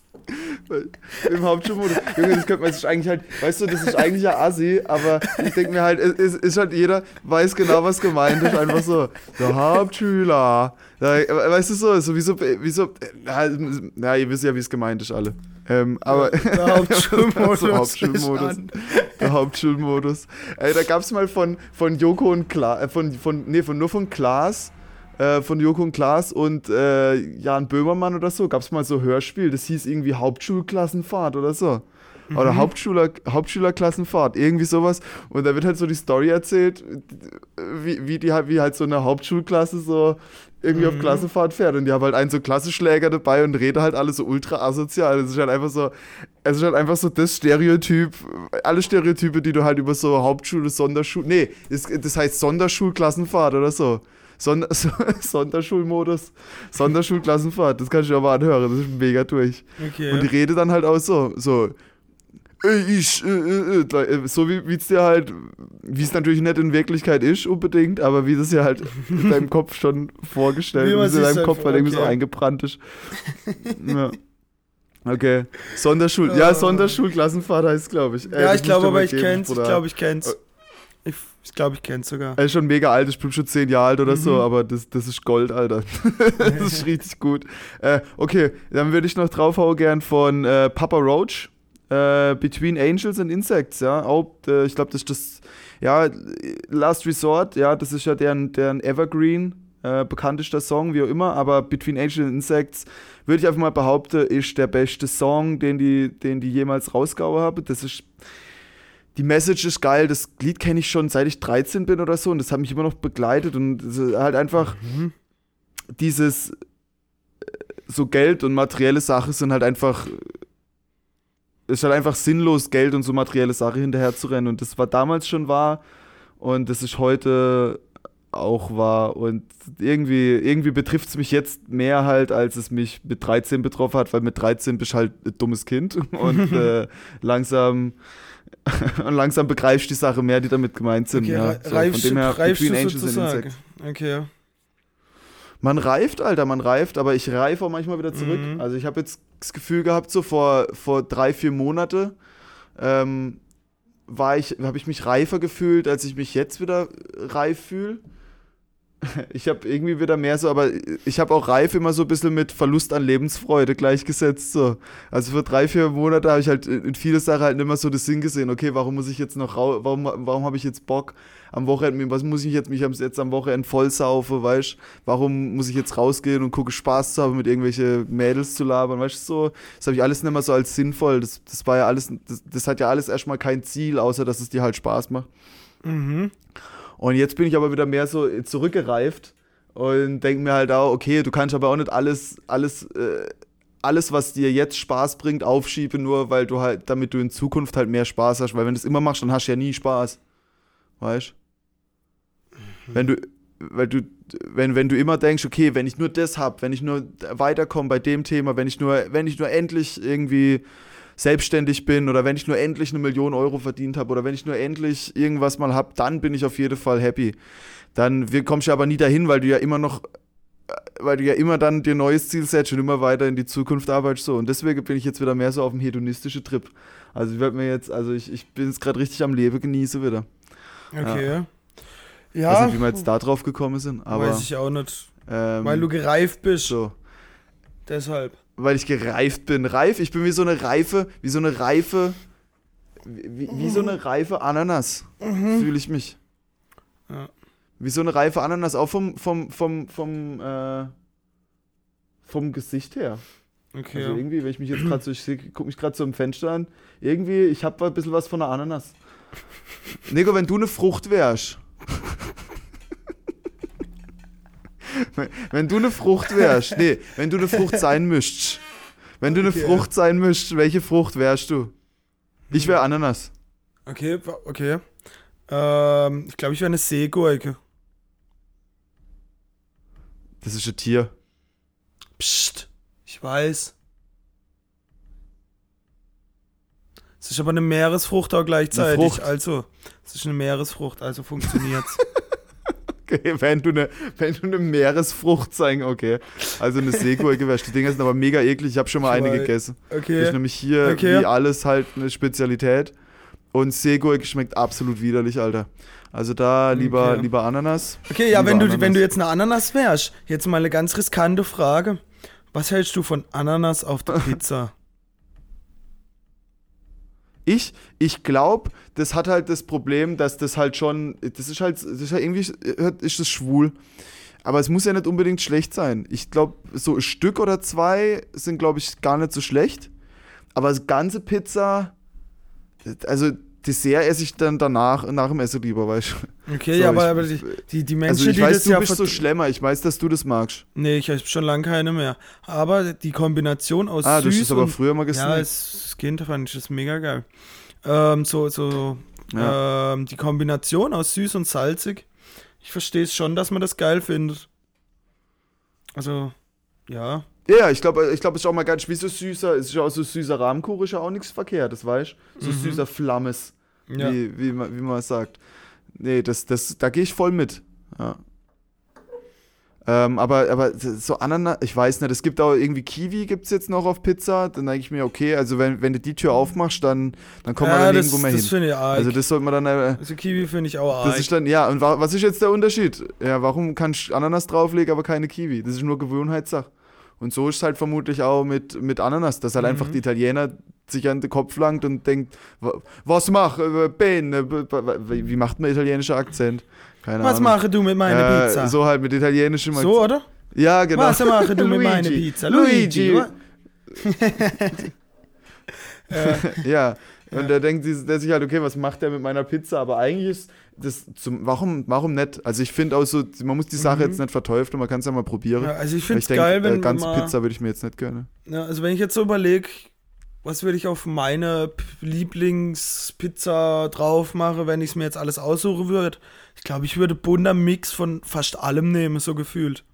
Im Hauptschulmodus. Junge, das könnte man sich eigentlich halt, weißt du, das ist eigentlich ja assi, aber ich denke mir halt, es ist halt jeder, weiß genau, was gemeint ist. Einfach so, der Hauptschüler. Weißt du so, so wie so, wie so, ja, ihr wisst ja, wie es gemeint ist, alle. Ähm, aber Der Hauptschulmodus. Ist der Hauptschulmodus. Ey, da gab es mal von, von Joko und Klaas, äh, von, von, nee, von, nur von Klaas, äh, von Joko und Klaas und äh, Jan Böhmermann oder so, gab es mal so Hörspiel, das hieß irgendwie Hauptschulklassenfahrt oder so. Oder Hauptschüler, Hauptschülerklassenfahrt, irgendwie sowas. Und da wird halt so die Story erzählt, wie, wie, die, halt- wie halt so eine Hauptschulklasse so irgendwie auf Klassenfahrt fährt. Und die haben halt einen so Klassenschläger dabei und reden halt alle so ultra asozial. Es ist halt einfach so, es ist halt einfach so das Stereotyp, alle Stereotype, die du halt über so Hauptschule, Sonderschule, nee, das, das heißt Sonderschulklassenfahrt oder so. Sonder, so, Sonderschulmodus, Sonderschulklassenfahrt, das kannst du dir aber anhören, das ist mega durch. Okay. Und die Rede dann halt auch so, so, ich, äh, äh, äh, äh, so wie es dir halt, wie es natürlich nicht in Wirklichkeit ist unbedingt, aber wie das ja halt in deinem Kopf schon vorgestellt, Wie es in deinem Kopf halt irgendwie so okay. eingebrannt ist. ja. Okay. Sonderschul, ja, Äh. Sonderschulklassenfahrt heißt glaube ich. Ey, ja, ich glaube aber, ich kenn's. Ich glaube, ich kenn's. Ich, glaube, ich kenn's sogar. Er ist schon mega alt, ich bin schon zehn Jahre alt oder so, Mhm. aber das, das ist Gold, Alter. das ist richtig gut. Äh, okay, dann würde ich noch draufhauen gern von äh, Papa Roach. Äh, Between Angels and Insects, ja. Auch, äh, ich glaube, das ist das, ja, Last Resort, ja, das ist ja deren, deren Evergreen, äh, bekanntester Song, wie auch immer, aber Between Angels and Insects, würde ich einfach mal behaupten, ist der beste Song, den die, den die jemals rausgehauen haben. Das ist die Message ist geil, das Lied kenne ich schon seit ich 13 bin oder so und das hat mich immer noch begleitet und halt einfach Mhm. dieses äh, so Geld und materielle Sachen sind halt einfach es ist halt einfach sinnlos Geld und so materielle Sachen hinterher zu rennen und das war damals schon wahr und das ist heute auch war. Und irgendwie, irgendwie betrifft es mich jetzt mehr halt, als es mich mit 13 betroffen hat, weil mit 13 bist du halt ein dummes Kind und äh, langsam und langsam begreifst du die Sache mehr, die damit gemeint sind. Okay, ja. So, reifst, von dem her, reifst Between du Angels and sozusagen. Insects. Okay. Man reift, Alter, man reift, aber ich reife auch manchmal wieder zurück. Mhm. Also ich habe jetzt das Gefühl gehabt, so vor, vor drei, vier Monate ähm, war ich, habe ich mich reifer gefühlt, als ich mich jetzt wieder reif fühle. Ich habe irgendwie wieder mehr so, aber ich habe auch reif immer so ein bisschen mit Verlust an Lebensfreude gleichgesetzt. So. Also für drei, vier Monate habe ich halt in viele Sachen halt mehr so das Sinn gesehen. Okay, warum muss ich jetzt noch rau warum, warum habe ich jetzt Bock am Wochenende, was muss ich jetzt mich jetzt am Wochenende voll saufen, weißt du? Warum muss ich jetzt rausgehen und gucke Spaß zu haben, mit irgendwelche Mädels zu labern, weißt du so? Das habe ich alles nicht mehr so als sinnvoll. Das, das war ja alles, das, das hat ja alles erstmal kein Ziel, außer dass es dir halt Spaß macht. Mhm. Und jetzt bin ich aber wieder mehr so zurückgereift und denke mir halt auch, okay, du kannst aber auch nicht alles, alles, äh, alles, was dir jetzt Spaß bringt, aufschieben, nur weil du halt, damit du in Zukunft halt mehr Spaß hast. Weil wenn du es immer machst, dann hast du ja nie Spaß. Weißt Wenn du, weil du, wenn, wenn du immer denkst, okay, wenn ich nur das hab, wenn ich nur weiterkomme bei dem Thema, wenn ich nur, wenn ich nur endlich irgendwie selbstständig bin oder wenn ich nur endlich eine Million Euro verdient habe oder wenn ich nur endlich irgendwas mal habe, dann bin ich auf jeden Fall happy. Dann kommst du aber nie dahin, weil du ja immer noch, äh, weil du ja immer dann dir neues Ziel setzt und immer weiter in die Zukunft arbeitest so. Und deswegen bin ich jetzt wieder mehr so auf dem hedonistischen Trip. Also ich werde mir jetzt, also ich, ich bin jetzt gerade richtig am Leben, genieße wieder. Okay. Ich Ja, weiß nicht, wie wir jetzt da drauf gekommen sind, aber weiß ich auch nicht. ähm, Weil du gereift bist. so. Deshalb. Weil ich gereift bin. Reif, ich bin wie so eine reife, wie so eine reife, wie, wie so eine reife Ananas, fühle ich mich. Ja. Wie so eine reife Ananas, auch vom, vom, vom, vom, äh, vom Gesicht her. Okay. Also irgendwie, wenn ich mich jetzt gerade so, ich gucke mich gerade so im Fenster an, irgendwie, ich habe ein bisschen was von einer Ananas. Nico, wenn du eine Frucht wärst. Wenn, wenn du eine Frucht wärst, nee, wenn du eine Frucht sein müsstest. Wenn du eine Okay. Frucht sein müsstest, welche Frucht wärst du? Ich wäre Ananas. Okay, okay. Ähm, ich glaube, ich wäre eine Seegurke. Das ist ein Tier. Psst. Ich weiß. Es ist aber eine Meeresfrucht auch gleichzeitig. Frucht. Also, es ist eine Meeresfrucht, also funktioniert's. Okay, wenn du eine, wenn du eine Meeresfrucht sein, okay. Also eine Seegurke wärst. Die Dinger sind aber mega eklig. Ich habe schon mal eine gegessen. Das Okay. ist nämlich hier Okay. wie alles halt eine Spezialität. Und Seegurke schmeckt absolut widerlich, Alter. Also da lieber, Okay. lieber Ananas. Okay, ja, wenn du, Ananas. wenn du jetzt eine Ananas wärst, jetzt mal eine ganz riskante Frage. Was hältst du von Ananas auf der Pizza? Ich, ich glaube, das hat halt das Problem, dass das halt schon, das ist halt, das ist halt irgendwie, ist das schwul. Aber es muss ja nicht unbedingt schlecht sein. Ich glaube, so ein Stück oder zwei sind, glaube ich, gar nicht so schlecht. Aber das ganze Pizza, also Dessert esse ich dann danach, nach dem Essen lieber, weißt du. Okay, So, ja, aber, ich- aber die, die, die Menschen, Also ich die weiß, das du ja bist so schlemmer. Ich weiß, dass du das magst. Nee, ich habe schon lange keine mehr. Aber die Kombination aus Ah, du hast süß es aber früher mal ja, gesnackt. als Kind fand ich das mega geil. Ähm, so, so, Ja. ähm, die Kombination aus süß und salzig. Ich verstehe es schon, dass man das geil findet. Also, ja. Ja, ja, ich glaube, ich glaub, es ist auch mal ganz, wie so süßer, es ist ja auch so süßer Rahmkuchen, ist ja auch nichts verkehrt, das weißt du? So Mhm. süßer Flammes, ja. wie, wie, man, wie man sagt. Nee, das, das, da gehe ich voll mit. Ja. Ähm, aber, aber so Ananas, ich weiß nicht, es gibt auch irgendwie Kiwi gibt es jetzt noch auf Pizza, dann denke ich mir, okay, also wenn, wenn du die Tür aufmachst, dann, dann kommen wir ja, da das, nirgendwo mehr das hin. finde ich arg. Also das sollte man dann, äh, Also Kiwi finde ich auch arg. das ist dann, ja, und wa was ist jetzt der Unterschied? Ja, warum kannst du Ananas drauflegen, aber keine Kiwi? Das ist nur Gewohnheitssache. Und so ist es halt vermutlich auch mit, mit Ananas, dass halt Mhm. einfach die Italiener sich an den Kopf langt und denkt, "Wa- was mach, äh, Ben, äh, wie macht man italienischer Akzent? Keine Was Ahnung. mache du mit meiner Äh, Pizza? So halt mit italienischem So, Akzent. oder? Ja, genau. Was mache du mit meiner. Pizza? Luigi. Luigi. Ja. Und der denkt sich- der sich halt, okay, was macht der mit meiner Pizza? Aber eigentlich ist das zum, warum, warum nicht? Also ich finde auch so, man muss die Sache Mhm. jetzt nicht verteufeln, man kann es ja mal probieren. ja, also ich finde es geil, wenn äh, ganze mal, Pizza würde ich mir jetzt nicht gönnen. Ja, also wenn ich jetzt so überlege, was würde ich auf meine Lieblingspizza drauf machen, wenn ich es mir jetzt alles aussuchen würde, Ich glaube, ich würde bunter Mix von fast allem nehmen, so gefühlt.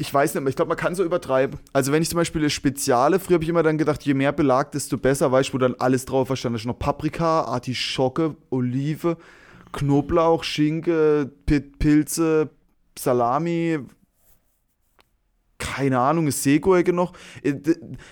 Ich weiß nicht ich glaube, man kann so übertreiben. Also wenn ich zum Beispiel eine Speziale, früher habe ich immer dann gedacht, je mehr Belag, desto besser, weißt du, wo dann alles drauf da schon noch Paprika, Artischocke, Olive, Knoblauch, Schinke, Pi- Pilze, Salami, keine Ahnung, ist Seegurke noch. Äh,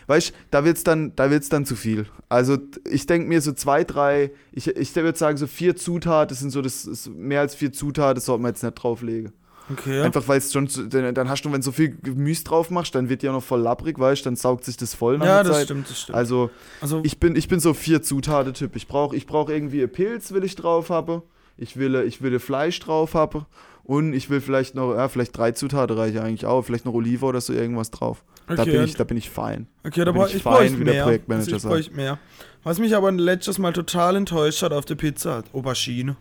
Weißt du, da wird's dann, da dann zu viel. Also ich denke mir so zwei, drei, ich, ich würde sagen so vier Zutaten, das sind so, das ist mehr als vier Zutaten, das sollte man jetzt nicht drauflegen. Okay. Einfach weil es schon, dann dann hast du, wenn du so viel Gemüse drauf machst, dann wird die auch noch voll labbrig, weißt du, dann saugt sich das voll nach ja, der das Zeit. stimmt, das stimmt. Also also, ich bin, ich bin so vier Zutaten-Typ. Ich brauche ich brauch irgendwie einen Pilz, will ich drauf haben. Ich will, ich will Fleisch drauf haben. Und ich will vielleicht noch, ja, vielleicht drei Zutaten reichen eigentlich auch. Vielleicht noch Olive oder so irgendwas drauf. da, Okay, bin ich, da bin ich fein. okay, da da ich ich, fein, wie der mehr. Projektmanager also ich sagt. mehr. Was mich aber letztes Mal total enttäuscht hat auf der Pizza, Aubergine.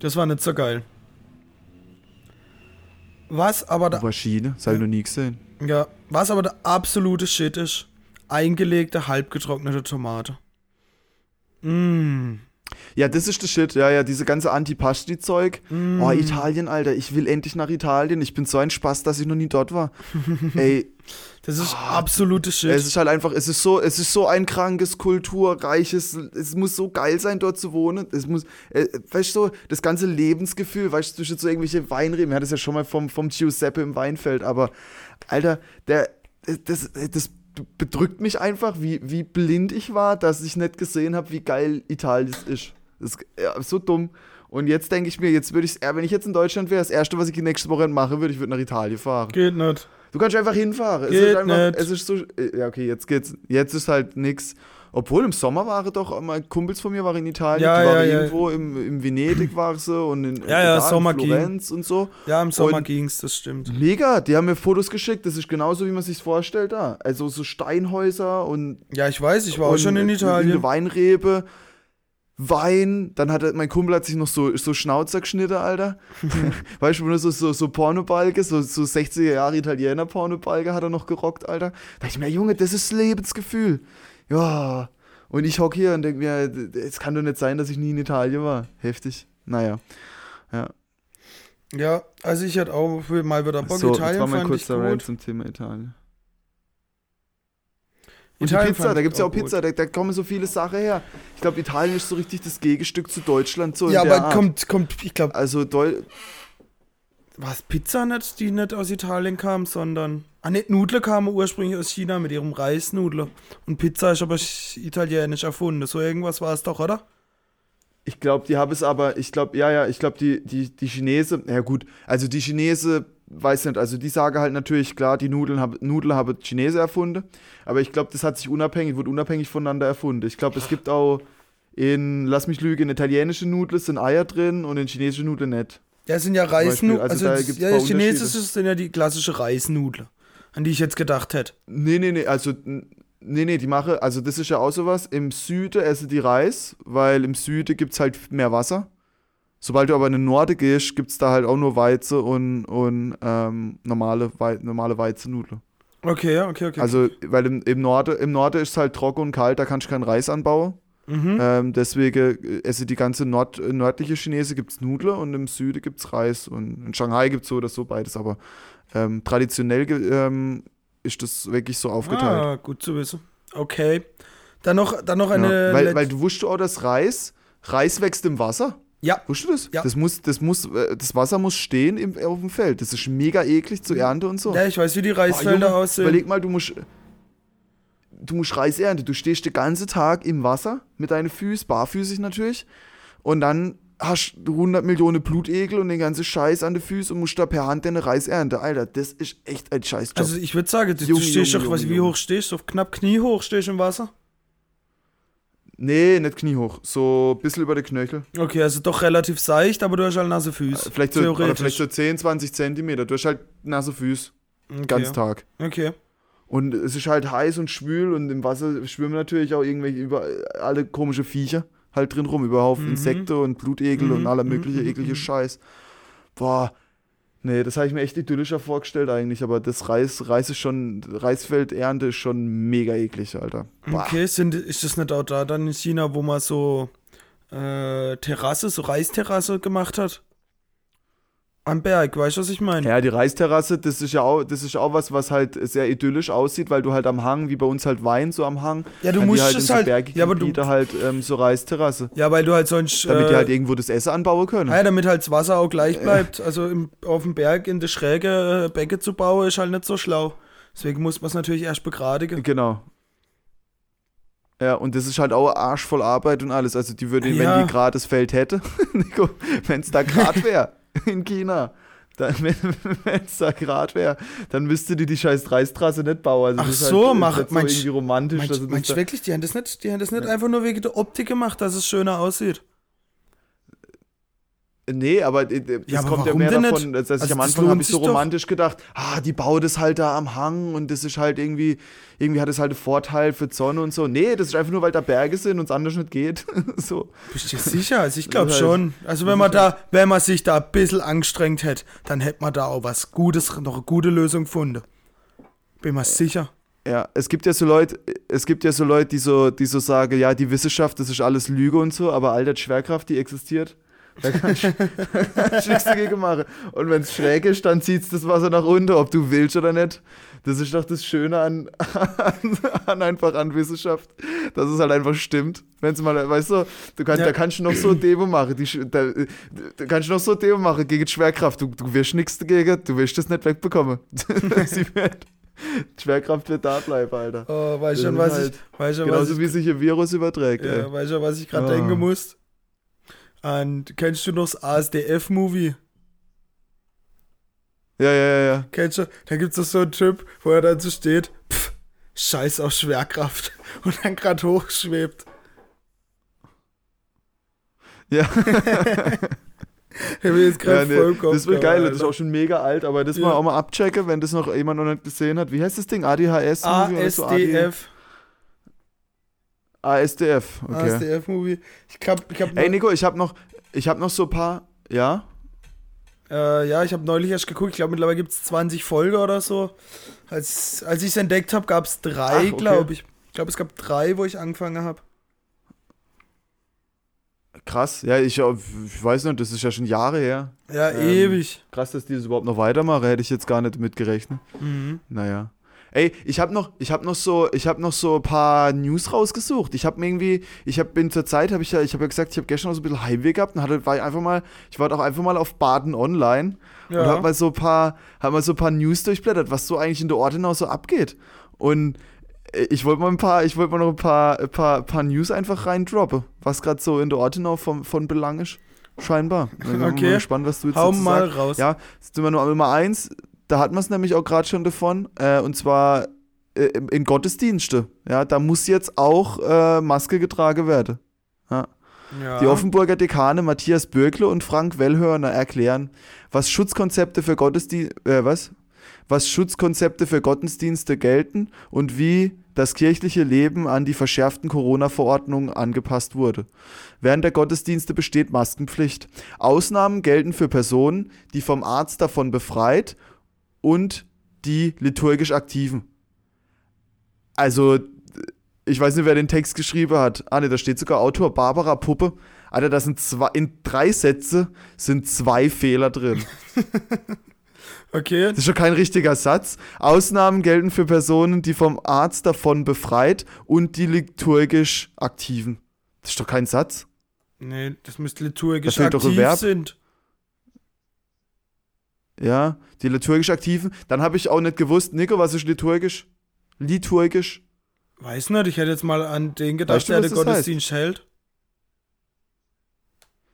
Das war nicht so geil. Was aber der Aubergine, das habe ich noch nie gesehen. Ja, was aber der absolute Shit ist, eingelegte, halbgetrocknete Tomate. Mmh. Ja, das ist der Shit. Ja, ja, diese ganze Antipasti-Zeug. Mm. Oh, Italien, Alter. Ich will endlich nach Italien. Ich bin so ein Spaß, dass ich noch nie dort war. Ey, Das ist absolute Shit. Es ist halt einfach, es ist so, es ist so ein krankes, kulturreiches, es muss so geil sein, dort zu wohnen. Es muss, äh, weißt du, so, das ganze Lebensgefühl, weißt du, zwischen so irgendwelche Weinreben, er hat es ja schon mal vom, vom Giuseppe im Weinfeld, aber, Alter, der, das, das bedrückt mich einfach, wie, wie blind ich war, dass ich nicht gesehen habe, wie geil Italien ist. Das ist ja, so dumm. Und jetzt denke ich mir, jetzt würde ich, wenn ich jetzt in Deutschland wäre, das erste, was ich nächste Woche machen würde, ich würde nach Italien fahren. Geht nicht. Du kannst einfach hinfahren. Geht es ist einfach, nicht. es ist so, ja okay, jetzt geht's, jetzt ist halt nix. Obwohl im Sommer waren doch mal Kumpels von mir waren in Italien, Ja, die waren ja, ja. irgendwo im, im Venedig war sie und in, Ja, ja, in ging. Florenz und so. Ja, im Sommer Und- ging's, das stimmt. Mega, die haben mir Fotos geschickt, das ist genauso wie man sich vorstellt da. Also so Steinhäuser und Ja, ich weiß, ich war auch schon in Eine Italien. Weinrebe, Wein, dann hat er, mein Kumpel hat sich noch so, so Schnauzer geschnitten, Alter. weißt du, er so, so, so Pornobalge, so, so 60er Jahre Italiener Pornobalge hat er noch gerockt, Alter. Da dachte ich mir, Junge, das ist Lebensgefühl. Ja. Und ich hock hier und denke mir, es kann doch nicht sein, dass ich nie in Italien war. Heftig. Naja. Ja, also ich hatte auch mal wieder Bock. so, Italien war mein ich kurzer Rant zum Thema Italien. Und Italien die Pizza, da gibt es ja auch gut. Pizza, da, da kommen so viele Sachen her. Ich glaube, Italien ist so richtig das Gegenstück zu Deutschland. So Ja, aber Art. kommt, kommt, ich glaube, Also Deu was Pizza nicht, die nicht aus Italien kam, sondern. Ah, nicht Nudeln kamen ursprünglich aus China mit ihrem Reisnudeln. Und Pizza ist aber sch- italienisch erfunden. So irgendwas war es doch, oder? ich glaube, die haben es aber, ich glaube, ja, ja, ich glaube, die, die, die Chinesen, ja gut, also die Chinesen, weiß nicht, also die sagen halt natürlich, klar, die Nudeln haben Nudeln haben Chinesen erfunden, aber ich glaube, das hat sich unabhängig, wurde unabhängig voneinander erfunden. Ich glaube, es gibt auch in, lass mich lügen, in italienische Nudeln sind Eier drin und in chinesische Nudeln nicht. Ja, es sind ja Reisnudeln. also Also, da gibt's ja, ein paar Chinesisch Unterschiede. sind ja die klassische Reisnudeln, an die ich jetzt gedacht hätte. Nee, nee, nee, also, nee, nee, die mache, also das ist ja auch sowas, im Süden essen die Reis, weil im Süden gibt es halt mehr Wasser. Sobald du aber in den Norden gehst, gibt es da halt auch nur Weizen und, und ähm, normale, Wei normale Weizennudeln. Okay, ja, okay, okay. Also, weil im, im Norden im Norden ist es halt trocken und kalt, da kannst du keinen Reis anbauen. mhm. Ähm, deswegen äh, essen die ganze Nord nördliche Chinesen gibt es Nudeln und im Süden gibt es Reis. Und in Shanghai gibt es so oder so beides, aber ähm, traditionell ähm, ist das wirklich so aufgeteilt. Ah, gut zu wissen. Okay. Dann noch, dann noch eine. Ja, weil, weil du wusstest auch, dass Reis, Reis wächst im Wasser. ja, Wusstest du das? Ja. Das, muss, das, muss, äh, das Wasser muss stehen im, auf dem Feld. Das ist mega eklig zu ernten und so. ja, ich weiß, wie die Boah, Reisfelder Junge, aussehen. Überleg mal, du musst, du musst Reis ernten. Du stehst den ganzen Tag im Wasser mit deinen Füßen, barfüßig natürlich. Und dann hast du 100 Millionen Blutegel und den ganzen Scheiß an den Füßen und musst da per Hand deinen Reis ernten. Alter, das ist echt ein Scheißjob. Also ich würde sagen, du, Junge, stehst Junge, doch, was, Junge, wie Junge. hoch stehst du? Auf knapp Knie hoch stehst du im Wasser? nee, nicht kniehoch. So ein bisschen über den Knöchel. Okay, also doch relativ seicht, aber du hast halt nasse Füße. Vielleicht so, vielleicht so 10, 20 Zentimeter. Du hast halt nasse Füße. okay. Ganz Tag. Okay. Und es ist halt heiß und schwül und im Wasser schwimmen natürlich auch irgendwelche über alle komische Viecher halt drin rum, überhaupt Mhm. Insekten und Blutegel und Mhm, aller mhm, mögliche mhm, eklige mhm. Scheiß. Boah. Nee, das habe ich mir echt idyllischer vorgestellt eigentlich, aber das Reis, Reis ist schon, Reisfeldernte ist schon mega eklig, Alter. Boah. Okay, sind, ist das nicht auch da dann in China, wo man so äh, Terrasse, so Reisterrasse gemacht hat. Am Berg, weißt du, was ich meine? Ja, die Reisterrasse, das ist ja auch, das ist auch was, was halt sehr idyllisch aussieht, weil du halt am Hang, wie bei uns halt Wein so am Hang, Ja, du die musst halt in es so halt. bergigen Ja, aber du, halt ähm, so Reisterrasse. ja, weil du halt sonst. Damit die äh, halt irgendwo das Essen anbauen können. ja, damit halt das Wasser auch gleich bleibt. Also im, auf dem Berg in der Schräge äh, Becke zu bauen, ist halt nicht so schlau. Deswegen muss man es natürlich erst begradigen. Genau. Ja, und das ist halt auch arschvoll Arbeit und alles. Also die würde, Ja. wenn die gerade das Feld hätte, Nico, wenn es da gerade wäre in China, dann, wenn es da gerade wäre, dann müsste die die scheiß Reistrasse nicht bauen. Also Ach so, halt, mach- nicht so meinst- irgendwie romantisch. Meinst, meinst wirklich, die haben das nicht, die haben das nicht einfach nur wegen der Optik gemacht, dass es schöner aussieht? Nee, aber äh, das Ja, aber kommt ja mehr davon, dass dass ich Also am Anfang habe ich so sich doch. romantisch gedacht, ah, die bauen das halt da am Hang und das ist halt irgendwie, irgendwie hat es halt einen Vorteil für die Sonne und so. Nee, das ist einfach nur, weil da Berge sind und es anders nicht geht. so. Bist du dir sicher? Also ich glaube halt- schon. Also wenn man da, wenn man sich da ein bisschen angestrengt hätte, dann hätte man da auch was Gutes, noch eine gute Lösung gefunden. Bin mir sicher. Ja, es gibt ja so Leute, es gibt ja so Leute, die so, die so sagen, ja, die Wissenschaft, das ist alles Lüge und so, aber all die Schwerkraft, die existiert, da kannst du kannst du nichts dagegen machen. Und wenn es schräg ist, dann zieht das Wasser nach unten, ob du willst oder nicht. Das ist doch das Schöne an, an, an einfach an Wissenschaft, dass es halt einfach stimmt. Wenn es mal, weißt du, du kannst, Ja. da kannst du noch so Demo machen, die, da, da kannst du noch so Demo machen gegen Schwerkraft. Du, du wirst nichts dagegen, du wirst das nicht wegbekommen. Sie wird, Schwerkraft wird da bleiben, Alter. Oh, weißt schon, ist was halt ich, weißt schon, was Genauso ich, wie sich ein Virus überträgt. ja, ey. weißt schon, was ich gerade Ah. denken muss? An, kennst du noch das ASDF-Movie? Ja, ja, ja, ja. Kennst du? Da gibt's doch so einen Typ, wo er dann so steht, pff, scheiß auf Schwerkraft. Und dann gerade hochschwebt. Ja, Der will jetzt ja nee, das wird geil, das ist Alter. auch schon mega alt, aber das Ja. mal auch mal abchecken, wenn das noch jemand noch nicht gesehen hat. Wie heißt das Ding? ADHS? ASDF. ASDF, okay. ASDF-Movie. Ich hab, ich hab Ey, Nico, ich habe noch, ich habe noch so ein paar, ja? Äh, ja, ich habe neulich erst geguckt. Ich glaube, mittlerweile gibt es 20 Folgen oder so. Als, als ich es entdeckt habe, gab es drei, okay. glaube ich. Ich glaube, es gab drei, wo ich angefangen habe. Krass, ja, ich, ich weiß nicht, das ist ja schon Jahre her. Ja, Ähm, ewig. Krass, dass die das überhaupt noch weitermachen, hätte ich jetzt gar nicht mitgerechnet. Mhm. Naja. Ey, ich habe noch, ich habe noch so, ich habe noch so ein paar News rausgesucht. Ich habe mir irgendwie, ich habe bin zur Zeit, habe ich ja, ich habe ja gesagt, ich habe gestern noch so ein bisschen Heimweh gehabt und hatte, war ich einfach mal, ich war doch einfach mal auf Baden Online und Ja. habe mal so ein paar, hab mal so ein paar News durchblättert, was so eigentlich in der Ortenau so abgeht. Und äh, ich wollte mal ein paar, ich wollte mal noch ein paar, ein paar, paar News einfach reindroppen, was gerade so in der Ortenau von, von Belang ist. Scheinbar. Ich bin Okay. gespannt, was du jetzt Hau mal sagst. raus. Ja, sind wir nur Nummer eins. Da hat man es nämlich auch gerade schon davon. Äh, und zwar äh, in Gottesdienste. Ja, da muss jetzt auch äh, Maske getragen werden. Ja. Die Offenburger Dekane Matthias Bürgle und Frank Wellhörner erklären, was Schutzkonzepte für Gottesdienste, äh, was? Was Schutzkonzepte für Gottesdienste gelten und wie das kirchliche Leben an die verschärften Corona-Verordnungen angepasst wurde. Während der Gottesdienste besteht Maskenpflicht. Ausnahmen gelten für Personen, die vom Arzt davon befreit und die liturgisch Aktiven. Also, ich weiß nicht, wer den Text geschrieben hat. Ah, ne, da steht sogar Autor Barbara Puppe. Alter, da sind zwei, in drei Sätze sind zwei Fehler drin. Okay. Das ist schon kein richtiger Satz. Ausnahmen gelten für Personen, die vom Arzt davon befreit und die liturgisch Aktiven. Das ist doch kein Satz. Nee, das müsste liturgisch Da fehlt doch ein aktiv Verb. sind. Ja, die liturgisch Aktiven. Dann habe ich auch nicht gewusst, Nico, was ist liturgisch? Liturgisch? Weiß nicht, ich hätte jetzt mal an den gedacht, Weißt du, der den Gottesdienst hält.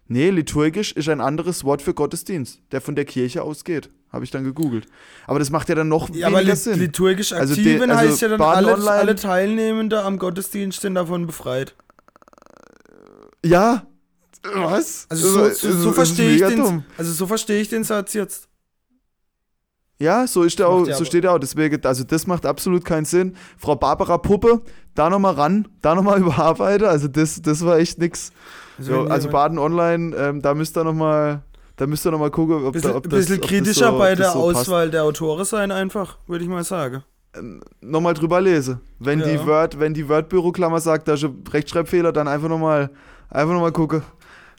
Nee, liturgisch ist ein anderes Wort für Gottesdienst, der von der Kirche ausgeht. Habe ich dann gegoogelt. Aber das macht ja dann noch Ja, aber weniger lit Sinn. liturgisch Also aktiven die- also heißt ja dann, alle, alle Teilnehmende am Gottesdienst sind davon befreit. ja. Was? Also so, Das so, ist- so verstehe ich den, also so verstehe ich den Satz jetzt. Ja, so ist der auch, so steht er auch. Deswegen, also das macht absolut keinen Sinn. Frau Barbara Puppe, da nochmal ran, da nochmal überarbeiten. Also das, das war echt nix. So, wenn also Baden Online, ähm, da müsst ihr nochmal, da müsst ihr noch mal gucken, ob, bisschen, da, ob das, bisschen ob das kritischer so, bei der so passt. Auswahl der Autoren sein, einfach, würde ich mal sagen. Nochmal drüber lese. Wenn Ja. die Word, wenn die Word-Büroklammer sagt, da ist ein Rechtschreibfehler, dann einfach nochmal Einfach nochmal gucken.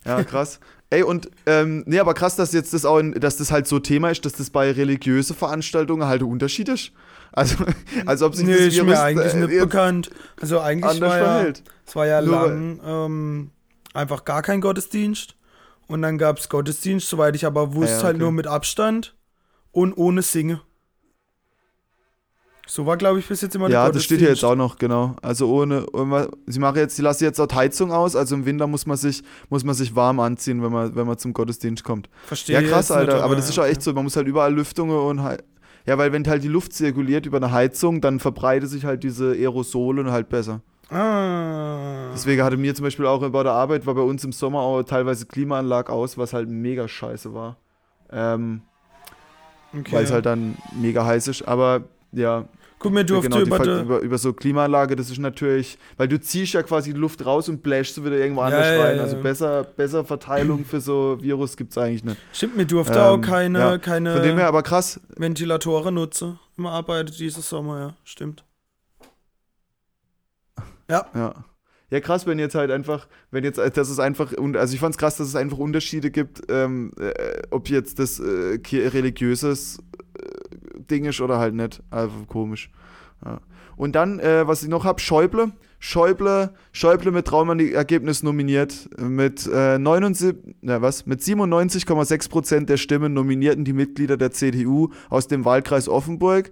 Ja, krass. Ey, und, ähm, nee, aber krass, dass jetzt das auch, in, dass das halt so Thema ist, dass das bei religiösen Veranstaltungen halt Unterschied ist. Also, als ob sich Nee, das ist Virus, mir eigentlich äh, nicht bekannt. Also eigentlich war ja, verhält. es war ja lang ähm, einfach gar kein Gottesdienst. Und dann gab es Gottesdienst, soweit ich aber wusste, Ja, ja, halt okay. nur mit Abstand und ohne Singen. So war, glaube ich, bis jetzt immer der Ja, das steht hier jetzt auch noch, genau. Also ohne, ohne sie machen jetzt, sie lassen jetzt auch Heizung aus, also im Winter muss man sich, muss man sich warm anziehen, wenn man, wenn man zum Gottesdienst kommt. Verstehe Ja, krass, Alter, aber das ist auch echt so, man muss halt überall Lüftungen und halt, ja, weil wenn halt die Luft zirkuliert über eine Heizung, dann verbreitet sich halt diese Aerosole halt besser. Ah. Deswegen hatte mir zum Beispiel auch bei der Arbeit, war bei uns im Sommer auch teilweise Klimaanlage aus, was halt mega scheiße war. Ähm, Okay. Weil es halt dann mega heiß ist, aber ja, Guck mir, durfte genau, die über, über, über so Klimaanlage, das ist natürlich, weil du ziehst ja quasi die Luft raus und bläschst sie wieder irgendwo Ja, anders ja, rein. ja, Also ja. besser, besser Verteilung für so Virus gibt es eigentlich nicht. Stimmt, mir durfte Ähm, auch keine, ja. keine Von dem her aber krass, Ventilatoren nutzen im Arbeit dieses Sommer, ja. Stimmt. Ja. ja. Ja, krass, wenn jetzt halt einfach, wenn jetzt, dass es einfach, und also ich fand's krass, dass es einfach Unterschiede gibt, ähm, äh, ob jetzt das äh, religiöses Ding ist oder halt nicht. Einfach komisch. Ja. Und dann, äh, was ich noch hab, Schäuble. Schäuble, Schäuble mit Traumergebnis nominiert. Mit, äh, 79, na was, mit 97,6 Prozent der Stimmen nominierten die Mitglieder der CDU aus dem Wahlkreis Offenburg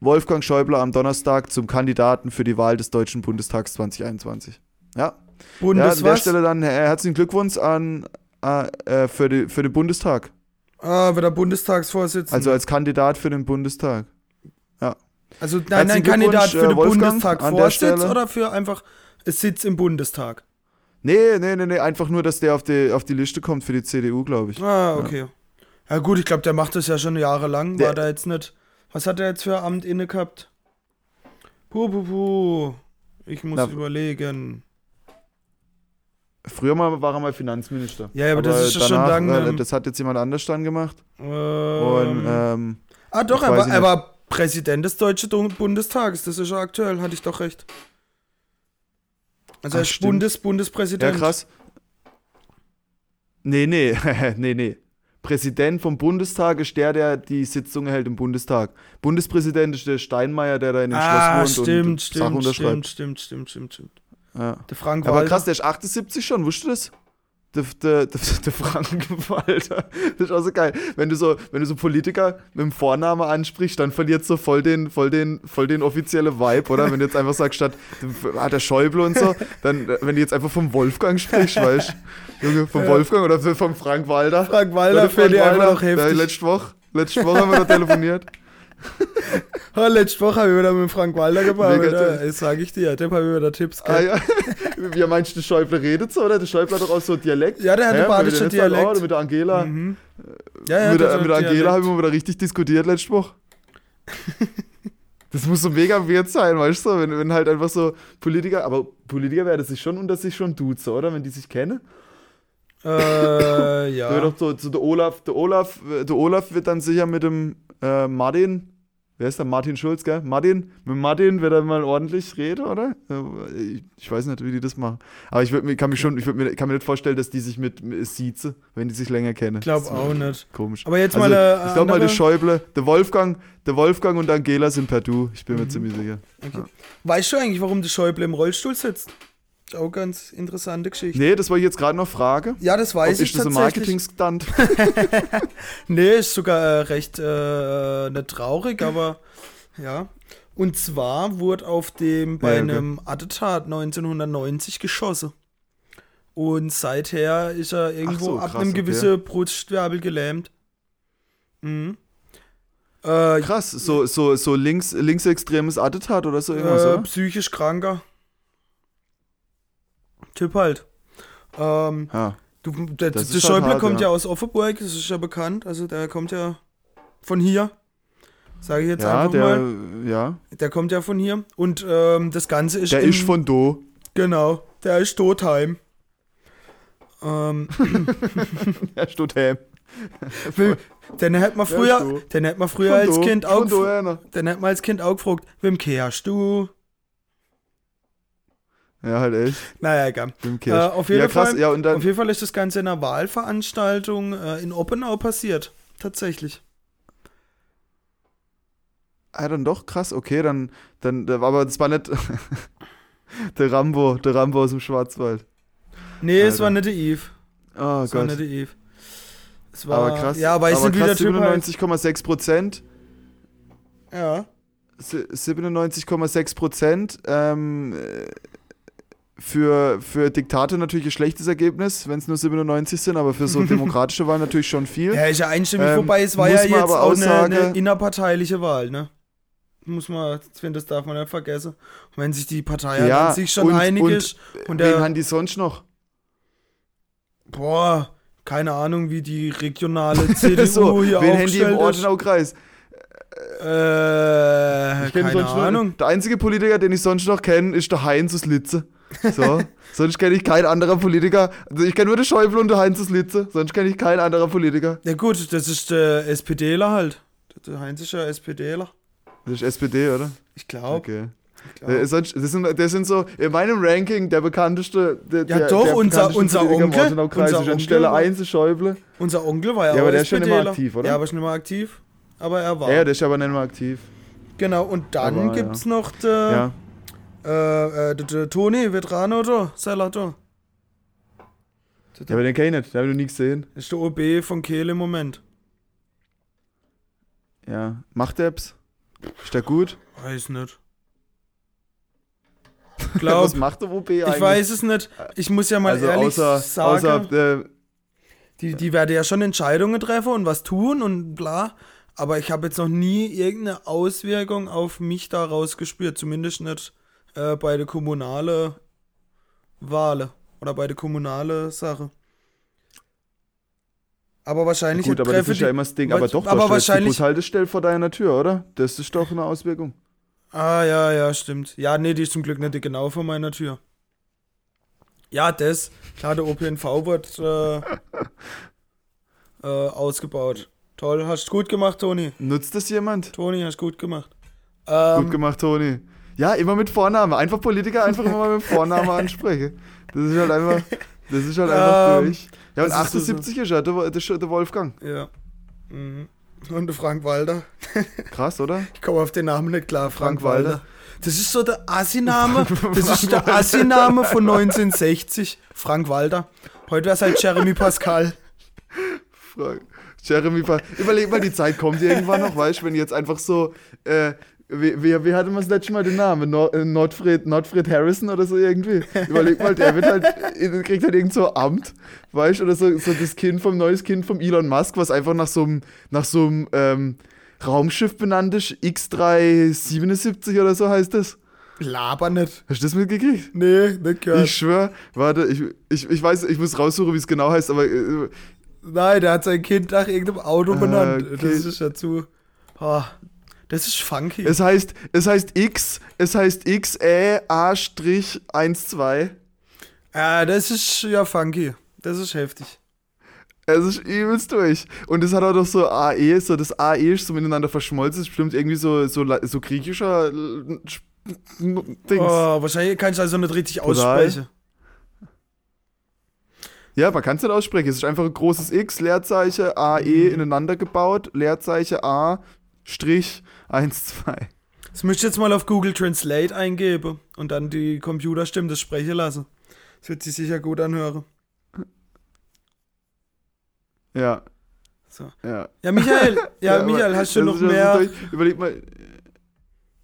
Wolfgang Schäuble am Donnerstag zum Kandidaten für die Wahl des Deutschen Bundestags 2021. Ja, ja Bundes an der was? Stelle dann äh, herzlichen Glückwunsch an, äh, äh, für, die, für den Bundestag. Ah, wird der Bundestagsvorsitzende. Also als Kandidat für den Bundestag. Also nein, nein, Kandidat für äh, den Wolfgang, Bundestag Vorsitz oder für einfach Sitz im Bundestag? Nee, nee, nee, nee, einfach nur, dass der auf die, auf die Liste kommt für die CDU, glaube ich. Ah, okay. Ja, gut, ich glaube, der macht das ja schon jahrelang. Der- War da jetzt nicht. Was hat er jetzt für Amt inne gehabt? Puh, puh, puh. Ich muss Na, überlegen. Früher mal war er mal Finanzminister. Ja, aber das ist ja schon danach, lange, Äh, ähm, das hat jetzt jemand anders dann gemacht. Ähm, Und ähm, ah, doch, er war, er war Präsident des Deutschen Bundestages. Das ist ja aktuell, hatte ich doch recht. Also Ah, er ist stimmt. Bundes, ja, Bundespräsident. krass. Nee, nee, nee, nee. Präsident vom Bundestag ist der, der die Sitzung hält im Bundestag. Bundespräsident ist der Steinmeier, der da in dem Ah, Schloss wohnt stimmt, und Sachen stimmt, unterschreibt. stimmt, stimmt, stimmt, stimmt. Ja. Der Frank Aber Walter. krass, der ist 78 schon, wusstest du das? Der, der, der, der Frankenwalder. Das ist auch so geil. Wenn du so, wenn du so Politiker mit dem Vornamen ansprichst, dann verliert so voll den, voll den, voll den offizielle Vibe, oder? Wenn du jetzt einfach sagst, statt hat der Schäuble und so, dann, wenn du jetzt einfach vom Wolfgang sprichst, weißt du? Junge, vom Ja. Wolfgang oder vom Frank Walder. Frank ich Frank einfach noch Walder. Ja, heftig. letzte Woche, letzte Woche haben wir da telefoniert. Ja, letzte Woche habe ich wieder mit Frank Walder gebaut. Ja, das sage ich dir. Dem habe ich wieder Tipps Ah, gegeben. ja. Wie meinst du, der Schäuble redet so, oder? Der Schäuble hat doch auch so Dialekt. Ja, der hat Hä? einen badischen Dialekt. Oh, mit der Angela. Mhm. Ja, ja, mit, der mit der einen Angela haben wir wieder richtig diskutiert letzte Woche. das muss so mega weird sein, weißt du? Wenn, wenn halt einfach so Politiker, aber Politiker werden sich schon unter sich schon duzen, oder? Wenn die sich kennen. Äh, Ja. ja. doch so, so der Olaf, der Olaf, äh, der Olaf wird dann sicher mit dem äh, Martin, wer ist der? Martin Schulz, gell? Martin, mit Martin wird er mal ordentlich reden, oder? Äh, Ich, weiß nicht, wie die das machen. Aber ich mir- kann mich schon, ich mir, kann mir nicht vorstellen, dass die sich mit, mit siezen, wenn die sich länger kennen. Ich glaube auch nicht. Komisch. Aber jetzt Also, mal eine ich glaube mal, der Schäuble, der Wolfgang, der Wolfgang und Angela sind per Du. Ich bin mir Mhm. ziemlich sicher. Weißt du eigentlich, warum der Schäuble im Rollstuhl sitzt? Auch ganz interessante Geschichte. Nee, das war ich jetzt gerade noch Frage. Ja, das Ob weiß ich ist das ein. Marketing-Stunt? Nee, ist sogar äh, recht äh, nicht traurig, aber ja. Und zwar wurde auf dem bei Ja, okay. einem Attentat 1990 geschossen. Und seither ist er irgendwo so, ab krass, einem okay. gewissen Brustwirbel gelähmt. Mhm. Äh, Krass, so, so, so links, linksextremes Attentat oder so irgendwas, äh, psychisch kranker. Typ halt. Ähm, Ja. du, der, der ist schon Schäuble hart, kommt ja. ja. aus Offenburg, das ist ja bekannt. Also der kommt ja von hier. Sage ich jetzt Ja, einfach der, mal. ja. Der kommt ja von hier. Und ähm, das Ganze ist. Der im- ist von Do. Genau, der ist Totheim. Ähm, Der steht heim. den hätte man früher, ist den hätte man früher als. Kind auch, einer. den hätte man als Kind auch gefragt, wem kehrst du? Ja, halt echt. Naja, egal. Äh, auf, jeden ja, krass. Fall, Ja, und dann, auf jeden Fall ist das Ganze in einer Wahlveranstaltung äh, in Oppenau passiert. Tatsächlich. ah, dann doch krass. Okay, dann, dann, aber das war nicht der Rambo, der Rambo aus dem Schwarzwald. Nee, es Alter. war nicht der Eve. Oh Es war Gott. nicht der Eve. Es war, Aber krass. Ja, aber wie der krass, Typ heißt. 97,6 Prozent. Ja. Si- 97,6 Prozent. Ähm, äh, für, für Diktate natürlich ein schlechtes Ergebnis, wenn es nur 97 sind, aber für so demokratische Wahlen natürlich schon viel. Ja, ist ja einstimmig Ähm, vorbei. Es war ja jetzt aber auch eine, eine innerparteiliche Wahl, ne? Muss man, ich finde, das darf man nicht vergessen. Und wenn sich die Partei Ja, an sich schon und- einig und ist und Wen der, haben die sonst noch? boah, keine Ahnung, wie die regionale CDU so, hier wen haben die im. Ortenaukreis? Äh, Ich keine Ahnung. Der einzige Politiker, den ich sonst noch kenne, ist der Heinz aus Litze. So. sonst kenne ich keinen anderen Politiker. Also ich kenne nur den Schäuble und den Heinz Litze. Sonst kenne ich keinen anderen Politiker. Ja gut, das ist der SPDler halt. Der Heinz ist ja SPDler. Das ist SPD, oder? Ich glaube. Okay. glaub. Äh, sonst, das, sind, das sind so in meinem Ranking der bekannteste. Der, Ja, der, doch, der unser- unser im Onkel- Ortenaukreis unser Onkel Stelle war- 1 ist Schäuble. Unser Onkel war ja, Ja, aber der ist schon SPDler. aktiv, oder? Ja, aber ist nicht mehr aktiv. Aber er war. Ja, der ist aber nicht mehr aktiv. genau, und dann Aber, gibt's ja. noch den Ja. Äh, äh, Toni, Veterano da, Seller da. ja, aber den kenne ich nicht. Den habe ich noch nie gesehen. Das ist der OB von Kehl im Moment. Ja. Macht der Apps? Ist der gut? Weiß nicht. Was Glaub, macht der OB eigentlich? ich weiß es nicht. Ich muss ja mal also ehrlich außer, sagen, außer äh, die, die werden ja schon Entscheidungen treffen und was tun und bla. Aber ich habe jetzt noch nie irgendeine Auswirkung auf mich daraus gespürt. Zumindest nicht äh, bei der kommunalen Wahl oder bei der kommunalen Sache. Aber wahrscheinlich gut, aber das ist ja immer das Ding. Aber doch, aber steht die wahrscheinlich- Bushaltestelle vor deiner Tür, oder? Das ist doch eine Auswirkung. Ah, ja, ja, stimmt. Ja, nee, die ist zum Glück nicht genau vor meiner Tür. Ja, das. Klar, der ÖPNV wird äh, äh, ausgebaut. Toll, hast gut gemacht, Toni. Nutzt das jemand? Toni, hast gut gemacht. Ähm, Gut gemacht, Toni. Ja, immer mit Vorname. Einfach Politiker einfach immer mit Vorname ansprechen. Das ist halt einfach, das ist halt einfach Ähm, durch. Ja, und das ist so- 78 ist ja der, der, Wolfgang. Ja. Mhm. Und der Frank Walder. Krass, oder? Ich komme auf den Namen nicht klar, Frank, Frank Walder. Walder. Das ist so der Assi-Name. Das ist der Assi-Name von 1960. Frank Walder. Heute wäre es halt Jeremy Pascal. Frank. Jeremy, Pa- überleg mal, die Zeit kommt irgendwann noch, weißt du, wenn jetzt einfach so, äh, wie, wie, wie hatte man das letzte Mal den Namen? Äh, Nordfried, Nordfried Harrison oder so irgendwie? Überleg mal, der wird halt, äh, kriegt halt irgend so Amt, weißt du, oder so, so das Kind vom, neues Kind vom Elon Musk, was einfach nach so einem, nach so einem, ähm, Raumschiff benannt ist, X377 oder so heißt das. Laber nicht. Hast du das mitgekriegt? Nee, nicht gehört. Ich schwör, warte, ich, ich, ich weiß, ich muss raussuchen, wie es genau heißt, aber äh, Nein, der hat sein Kind nach irgendeinem Auto Ah, benannt. okay. Das ist ja zu. Das ist funky. Es heißt, es heißt X, es heißt XA-12. ja, das ist ja funky. Das ist heftig. Es ist übelst durch. Und es hat auch noch so AE, so das AE ist so miteinander verschmolzen. Das ist bestimmt irgendwie so, so, so griechischer äh, Dings. Oh, wahrscheinlich kann ich also nicht richtig aussprechen. Ja, man kann es nicht aussprechen. Es ist einfach ein großes X, Leerzeichen, AE Mhm. ineinander gebaut, Leerzeichen A, Strich, 1, 2. Das müsste ich jetzt mal auf Google Translate eingeben und dann die Computerstimme das sprechen lassen. Das wird sich sicher gut anhören. Ja. So. Ja. Ja, Michael, ja, aber Michael, hast du noch ja mehr? durch. Überleg mal,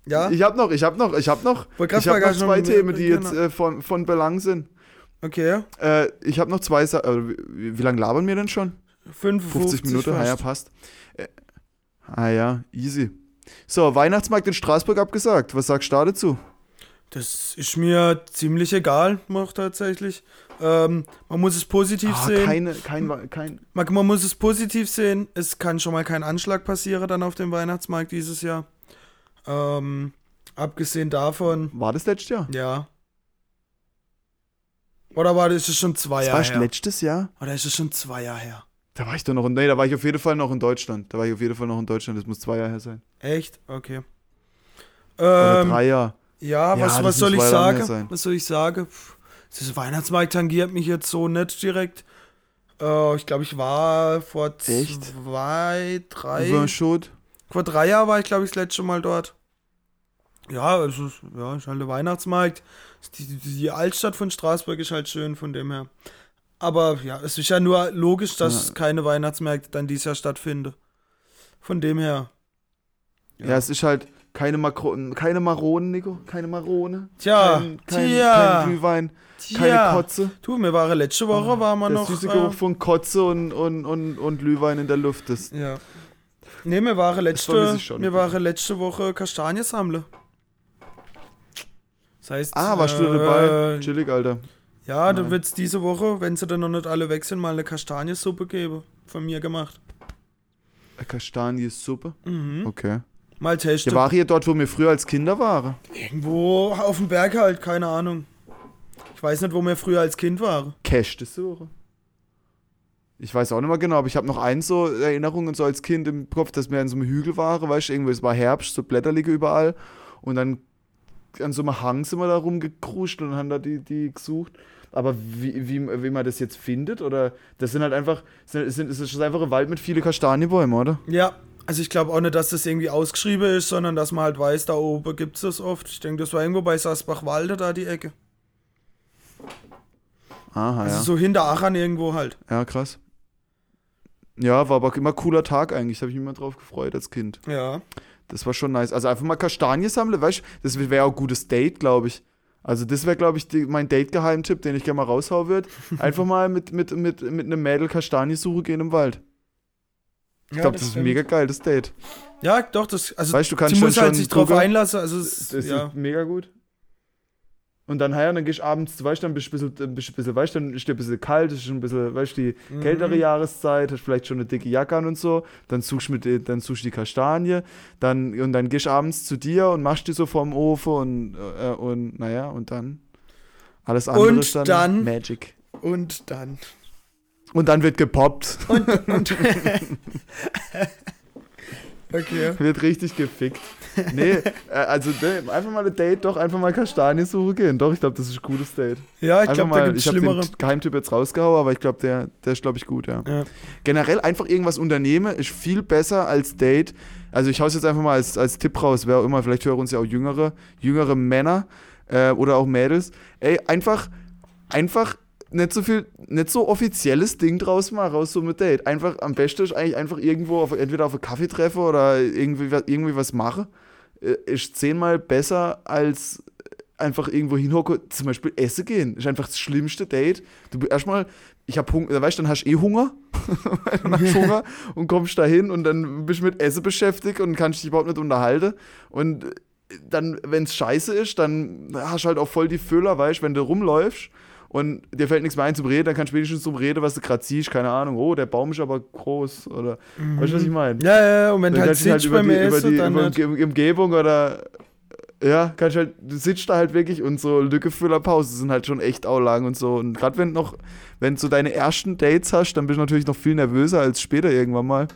Ja? ich hab noch, ich hab noch, ich hab noch, ich hab noch zwei Themen, die jetzt äh, von, von Belang sind. Okay. Äh, ich habe noch zwei Sa äh, wie, wie lange labern wir denn schon? 55 50 Minuten, ah ja, passt. Äh, ah ja, easy. So, Weihnachtsmarkt in Straßburg abgesagt. Was sagst du da dazu? Das ist mir ziemlich egal, noch tatsächlich. Ähm, man muss es positiv Ah, sehen. keine, kein, kein. Man, man muss es positiv sehen. Es kann schon mal kein Anschlag passieren dann auf dem Weihnachtsmarkt dieses Jahr. Ähm, abgesehen davon, War das letztes Jahr? ja. Oder war das schon zwei Das Jahre war her? letztes Jahr? Oder ist es schon zwei Jahre her? Da war ich doch noch in, nee, da war ich auf jeden Fall noch in Deutschland. Da war ich auf jeden Fall noch in Deutschland. Das muss zwei Jahre her sein. Echt? Okay. Oder Ähm, drei Jahre. Ja, Ja, was, soll ich sagen? Was soll ich sagen? Das Weihnachtsmarkt tangiert mich jetzt so nicht direkt. Äh, ich glaube, ich war vor Echt? zwei, drei, Über Schot. vor drei Jahren war ich, glaube ich, das letzte Mal dort. Ja, es ist, ja, ist halt der Weihnachtsmarkt. Die, die Altstadt von Straßburg ist halt schön von dem her. Aber ja, es ist ja nur logisch, dass Ja. keine Weihnachtsmärkte dann dieses Jahr stattfinden. Von dem her. Ja. es ist halt keine, Makro keine Maronen, Nico. Keine Marone. Tja, kein, kein, tja, kein Glühwein. tja. Keine Kotze. Du, mir war letzte Woche, war man Der noch. süße äh, Geruch von Kotze und, und, und, und Glühwein in der Luft ist. Ja. Ne, mir war letzte, mir war letzte Woche Kastanien sammeln. Das heißt, Ah, warst du dabei? äh, Chillig, Alter. Ja, dann Nein. wird's diese Woche, wenn sie dann noch nicht alle weg sind, mal eine Kastaniensuppe geben. Von mir gemacht. Eine Kastaniensuppe. Mhm. Okay. Mal Ja, testen. war hier dort, wo wir früher als Kinder waren. Irgendwo auf dem Berg halt, keine Ahnung. Ich weiß nicht, wo wir früher als Kind waren. Cash suche. Ich weiß auch nicht mehr genau, aber ich habe noch ein so Erinnerungen so als Kind im Kopf, dass wir an so einem Hügel waren, weißt du, irgendwo, es war Herbst, so Blätter liegen überall und dann an so einem Hang sind wir da rumgekruscht und haben da die, die gesucht. Aber wie, wie, wie man das jetzt findet, oder das sind halt einfach, sind, sind, es ist einfach ein Wald mit vielen Kastanienbäumen, oder? Ja, also ich glaube auch nicht, dass das irgendwie ausgeschrieben ist, sondern dass man halt weiß, da oben gibt's das oft. Ich denke, das war irgendwo bei Sasbach-Walde da die Ecke. Aha, Also ja. so hinter Aachen irgendwo halt. Ja, krass. Ja, war aber immer cooler Tag eigentlich, da habe ich mich immer drauf gefreut als Kind. Ja. Das war schon nice. Also einfach mal Kastanien sammeln, weißt du, das wäre auch ein gutes Date, glaube ich. Also das wäre, glaube ich, die, mein Date-Geheimtipp, den ich gerne mal raushauen würde. Einfach mal mit, mit, mit, mit einem Mädel Kastaniensuche gehen im Wald. Ich glaube, das, ist ein mega geiles Date. Ja, doch, das, also Weißt du, kannst sie schon, muss halt sich drauf einlassen, also es, Das ja. ist mega gut. Und dann, ja, dann gehst du abends, du, dann bist du ein bisschen, bist ein bisschen, weißt du, dann ist dir ein bisschen kalt, ist schon ein bisschen, weißt du, die Mhm. kältere Jahreszeit, hast vielleicht schon eine dicke Jacke an und so, dann suchst du mit, dann suchst du die Kastanie, dann, und dann gehst du abends zu dir und machst die so vorm Ofen und, äh, und, naja, und dann alles andere Und ist dann, dann- Magic. Und dann. Und dann wird gepoppt, Und, und okay. wird richtig gefickt. Nee, äh, also ne, einfach mal ein Date, doch einfach mal Kastaniensuche gehen. Doch, ich glaube, das ist ein gutes Date. Ja, ich glaube, da mal- gibt's ich habe schlimmere. den Geheimtipp jetzt rausgehauen, aber ich glaube, der, der ist, glaube ich, gut, ja. Ja. Generell einfach irgendwas unternehmen ist viel besser als Date. Also ich hau's jetzt einfach mal als, als Tipp raus, wer auch immer, vielleicht hören uns ja auch jüngere, jüngere Männer äh, oder auch Mädels. Ey, einfach, einfach nicht so viel, nicht so offizielles Ding draus machen, raus so mit Date. Einfach, am besten ist eigentlich einfach irgendwo, auf, entweder auf einen Kaffee treffen oder irgendwie, irgendwie was machen. Äh, Ist zehnmal besser als einfach irgendwo hinhocken, zum Beispiel essen gehen. Ist einfach das schlimmste Date. Du erstmal, ich hab Hunger, weißt du, dann hast du eh Hunger. dann hast du Hunger und kommst da hin und dann bist du mit Essen beschäftigt und kannst dich überhaupt nicht unterhalten. Und dann, wenn es scheiße ist, dann hast du halt auch voll die Füller, weißt du, wenn du rumläufst und dir fällt nichts mehr ein zum Reden, dann kannst du wenigstens zum Reden, was du gerade siehst, keine Ahnung, oh, der Baum ist aber groß oder, weißt du, was ich meine? Ja, ja, ja, und wenn Dann halt halt sitzt über die, über die über halt, Umgebung oder ja, kannst halt, du sitzt da halt wirklich und so Lückefüllerpausen sind halt schon echt auch lang und so. Und gerade wenn noch, wenn du so deine ersten Dates hast, dann bist du natürlich noch viel nervöser als später irgendwann mal.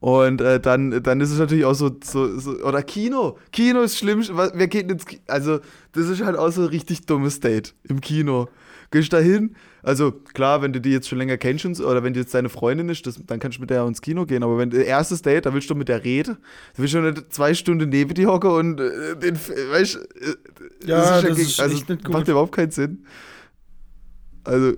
Und äh, dann, dann ist es natürlich auch so, so, so, oder Kino. Kino ist schlimm. was- Wer geht ins Kino? Also, das ist halt auch so ein richtig dummes Date im Kino. Gehst da hin, also klar, wenn du die jetzt schon länger kennst oder wenn die jetzt deine Freundin ist, das, dann kannst du mit der ins Kino gehen. Aber wenn erstes Date, da willst du mit der reden, da willst du nicht zwei Stunden neben die hocken und äh, den, weißt, äh, Ja, das ist echt nicht gut. Macht überhaupt keinen Sinn. Also,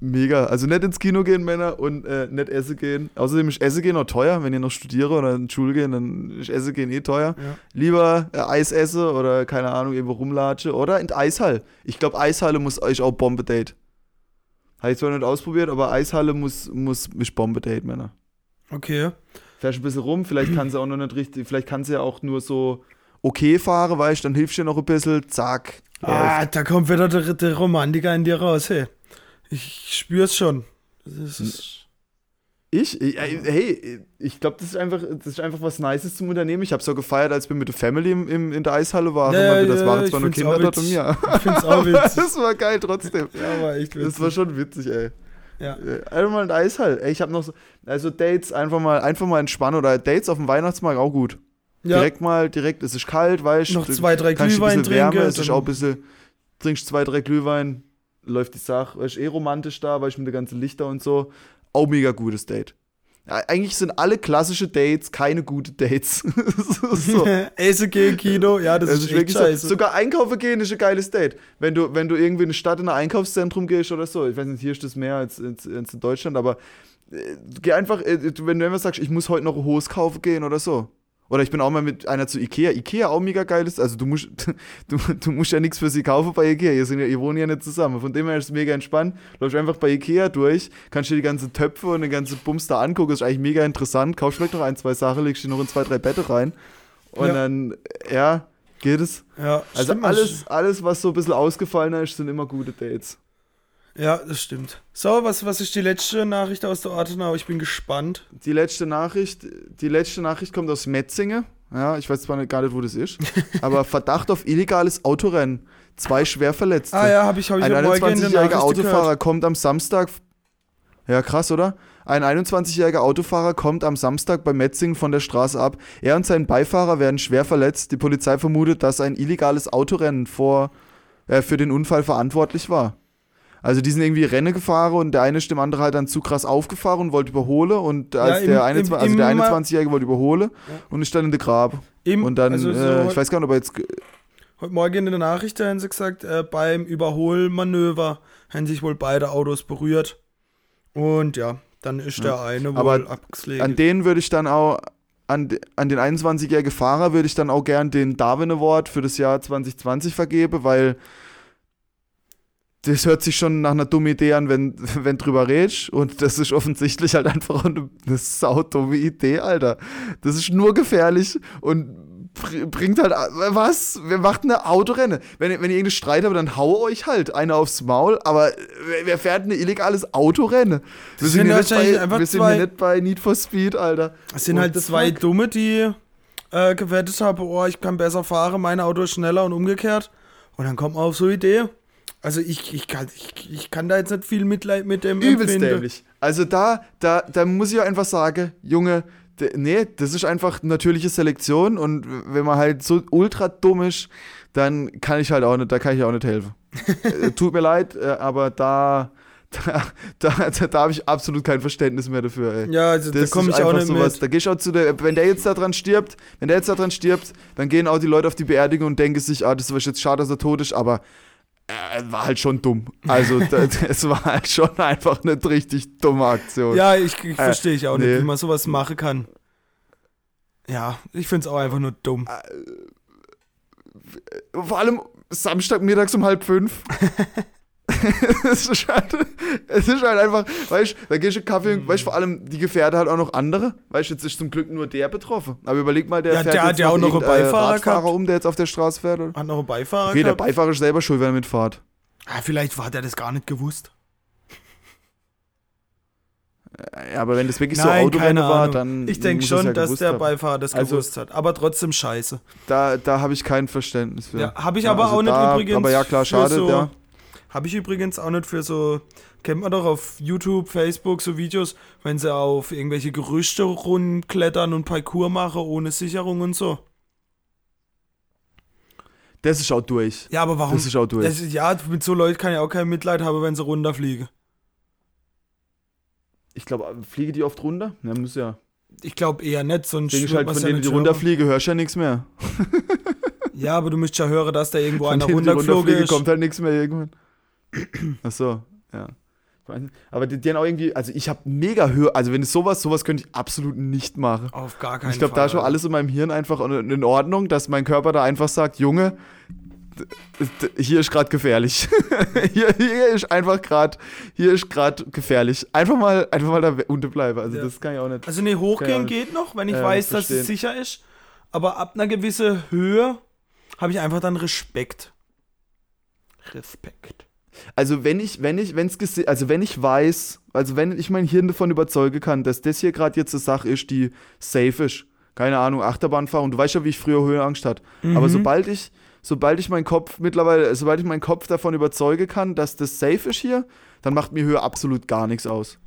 mega. Also nicht ins Kino gehen, Männer, und äh, nicht essen gehen. Außerdem ist Essen gehen auch teuer. Wenn ihr noch studiere oder in die Schule gehen, dann ist Essen gehen eh teuer. Ja. Lieber äh, Eis esse oder, keine Ahnung, irgendwo rumlatsche. Oder in die Eishall. Ich glaube, Eishalle muss euch auch Bombe-Date. Habe ich zwar nicht ausprobiert, aber Eishalle muss, muss ist Bombe-Date, Männer. okay. Fährst ein bisschen rum, vielleicht kann sie auch noch nicht richtig, vielleicht kann sie ja auch nur so okay fahren, weißt du, dann hilfst du dir noch ein bisschen, zack. läuft. Ah, da kommt wieder der, der Romantiker in dir raus, hey. Ich spür's schon. Das ist, Ich? Ich- äh, Hey, ich glaube, das ist einfach, das ist einfach was Nices zum Unternehmen. Ich habe so gefeiert, als wir mit der Family im, im, in der Eishalle waren. Ja, und das ja, waren zwar nur Kinder auch dort und ja. ich find's auch witzig. Das war geil trotzdem. ja, war echt witzig. Das war schon witzig, ey. ja. Äh, Einfach mal ein Eishall. Ey, ich habe noch so, also Dates einfach mal, einfach mal entspannen oder Dates auf dem Weihnachtsmarkt auch gut. Ja. Direkt mal, direkt, es ist kalt, weißt Noch du, zwei, drei Glühwein trinken. es ist auch ein bisschen, trinkst zwei, drei Glühwein, läuft die Sache, weißt eh romantisch da, weißt mit den ganzen Lichter und so. Auch mega gutes Date. Ja, Eigentlich sind alle klassische Dates keine gute Dates. so. Essen gehen, Kino, ja, das, Das ist ist wirklich scheiße. Sogar einkaufen gehen ist ein geiles Date. Wenn du, wenn du irgendwie in eine Stadt in ein Einkaufszentrum gehst oder so, ich weiß nicht, hier ist das mehr als, als, als in Deutschland, aber äh, geh einfach, äh, wenn du immer sagst, ich muss heute noch Hose kaufen gehen oder so. Oder ich bin auch mal mit einer zu Ikea. Ikea auch mega geiles. Also du musst, du, du musst ja nichts für sie kaufen bei Ikea. Ihr, sind ja, ihr wohnt ja nicht zusammen. Von dem her ist es mega entspannt. Läufst einfach bei Ikea durch, kannst dir die ganzen Töpfe und den ganzen Bums da angucken. ist eigentlich mega interessant. Kaufst vielleicht noch ein, zwei Sachen, legst die noch in zwei, drei Bette rein. Und Ja. dann, ja, geht es. ja, Also stimmt, alles, alles, was so ein bisschen ausgefallener ist, sind immer gute Dates. Ja, das stimmt. So, was, was ist die letzte Nachricht aus der Ortenau? Ich bin gespannt. Die letzte Nachricht, die letzte Nachricht kommt aus Metzinge. Ja, ich weiß zwar nicht- gar nicht, wo das ist. aber Verdacht auf illegales Autorennen. Zwei Schwerverletzte. Ah ja, habe ich, hab ich Ein am Morgen in der 21-jähriger Nachricht Autofahrer gehört. kommt am Samstag. Ja, krass, oder? Ein 21-jähriger Autofahrer kommt am Samstag bei Metzingen von der Straße ab. Er und sein Beifahrer werden schwer verletzt. Die Polizei vermutet, dass ein illegales Autorennen vor, äh, für den Unfall verantwortlich war. Also die sind irgendwie Rennen gefahren und der eine ist dem anderen halt dann zu krass aufgefahren und wollte überholen und als im- der, im- 21, also der im- 21-Jährige wollte überholen Ja. und ist dann in der Grab. Im, Und dann, also so äh, ich weiß gar nicht, ob er jetzt heute Morgen in der Nachricht haben sie gesagt, äh, beim Überholmanöver haben sich wohl beide Autos berührt. Und ja, dann ist der eine wohl Aber abgeschlägt. An den würde ich dann auch, an, an den 21-jährigen Fahrer würde ich dann auch gern den Darwin Award für das Jahr 2020 vergeben, weil das hört sich schon nach einer dummen Idee an, wenn, wenn drüber redest. Und das ist offensichtlich halt einfach eine, eine saudumme Idee, Alter. Das ist nur gefährlich und br- bringt halt, was? Wer macht eine Autorennen? Wenn, ihr- wenn ihr irgendeinen Streit habt, dann hau euch halt einer aufs Maul. Aber wer, wer fährt ein illegales Autorennen? Wir Das sind, hier nicht bei, wir sind zwei- hier nicht bei Need for Speed, Alter. Es sind What halt zwei fuck? Dumme, die äh, gewettet haben, oh, ich kann besser fahren, mein Auto ist schneller und umgekehrt. Und dann kommt man auf so eine Idee. Also ich, ich, kann, ich, ich kann da jetzt nicht viel Mitleid mit dem Übelst empfinden. dämlich. Also da, da, da muss ich auch einfach sagen, Junge, nee, das ist einfach natürliche Selektion und wenn man halt so ultra dumm ist, dann kann ich halt auch nicht, da kann ich auch nicht helfen. Äh, Tut mir leid, äh, aber da, da, da, da, da habe ich absolut kein Verständnis mehr dafür, ey. Ja, also da Das komme ist ich auch nicht sowas. mit. Da gehst auch zu der, wenn der jetzt da dran stirbt, wenn der jetzt da dran stirbt, dann gehen auch die Leute auf die Beerdigung und denken sich, ah, das ist jetzt schade, dass er tot ist, aber er war halt schon dumm. Also es war halt schon einfach eine richtig dumme Aktion. Ja, ich, ich verstehe ich auch nee. nicht, wie man sowas machen kann. Ja, ich finde es auch einfach nur dumm. Vor allem Samstag mittags um halb fünf. es, ist halt, es ist halt einfach, weißt du, da gehst du Kaffee, Mhm. weißt du, vor allem die Gefährder halt auch noch andere. Weißt du, jetzt ist zum Glück nur der betroffen. Aber überleg mal, der Ja, fährt der hat jetzt ja auch noch einen Beifahrer Radfahrer gehabt. um, der jetzt auf der Straße fährt. Oder? Hat noch einen Beifahrer Okay, der gehabt? Beifahrer ist selber schuld, wenn er mitfahrt. ah, vielleicht hat er das gar nicht gewusst. Ja, aber wenn das wirklich Nein, so Autorennen keine war, dann. Ich denke schon, ja dass der. Beifahrer das Also- gewusst hat. Aber trotzdem scheiße. Da, da habe ich kein Verständnis für. Ja, habe ich aber auch nicht da, übrigens Aber ja, klar, schade, so- ja. Habe ich übrigens auch nicht für so, kennt man doch auf YouTube, Facebook so Videos, wenn sie auf irgendwelche Gerüchte rumklettern und Parkour machen ohne Sicherung und so. Das ist auch durch. Ja, aber warum? Das ist auch durch. Das ist, ja, mit so Leuten kann ich auch kein Mitleid haben, wenn sie runterfliegen. Ich glaube, fliege die oft runter? Ja, muss ja. Ich glaube eher nicht, sonst ich halt, von ja denen, die runterfliegen, hörst du ja nichts mehr. Ja, aber du müsst ja hören, dass da irgendwo Von einer runtergeflogen ist. kommt halt nichts mehr irgendwann. Ach so, ja. Aber die, die haben auch irgendwie, also ich habe mega Hör, also wenn es sowas, sowas könnte ich absolut nicht machen. Auf gar keinen ich glaube, Fall. da ist schon alles in meinem Hirn einfach in Ordnung, dass mein Körper da einfach sagt, Junge, hier ist gerade gefährlich. hier, hier ist einfach gerade, hier ist gerade gefährlich. Einfach mal, einfach mal da unten bleiben. Also Ja. das kann ich auch nicht. Also nee, hochgehen geht noch, wenn ich Ja, weiß, dass es sicher ist. Aber ab einer gewissen Höhe habe ich einfach dann Respekt. Respekt. Also wenn ich, wenn ich, wenn es also wenn ich weiß, also wenn ich mein Hirn davon überzeugen kann, dass das hier gerade jetzt eine Sache ist, die safe ist, keine Ahnung, Achterbahn fahren, und du weißt ja, wie ich früher Höhenangst hatte. Mhm. Aber sobald ich, sobald ich meinen Kopf mittlerweile, sobald ich meinen Kopf davon überzeugen kann, dass das safe ist hier, dann macht mir Höhe absolut gar nichts aus.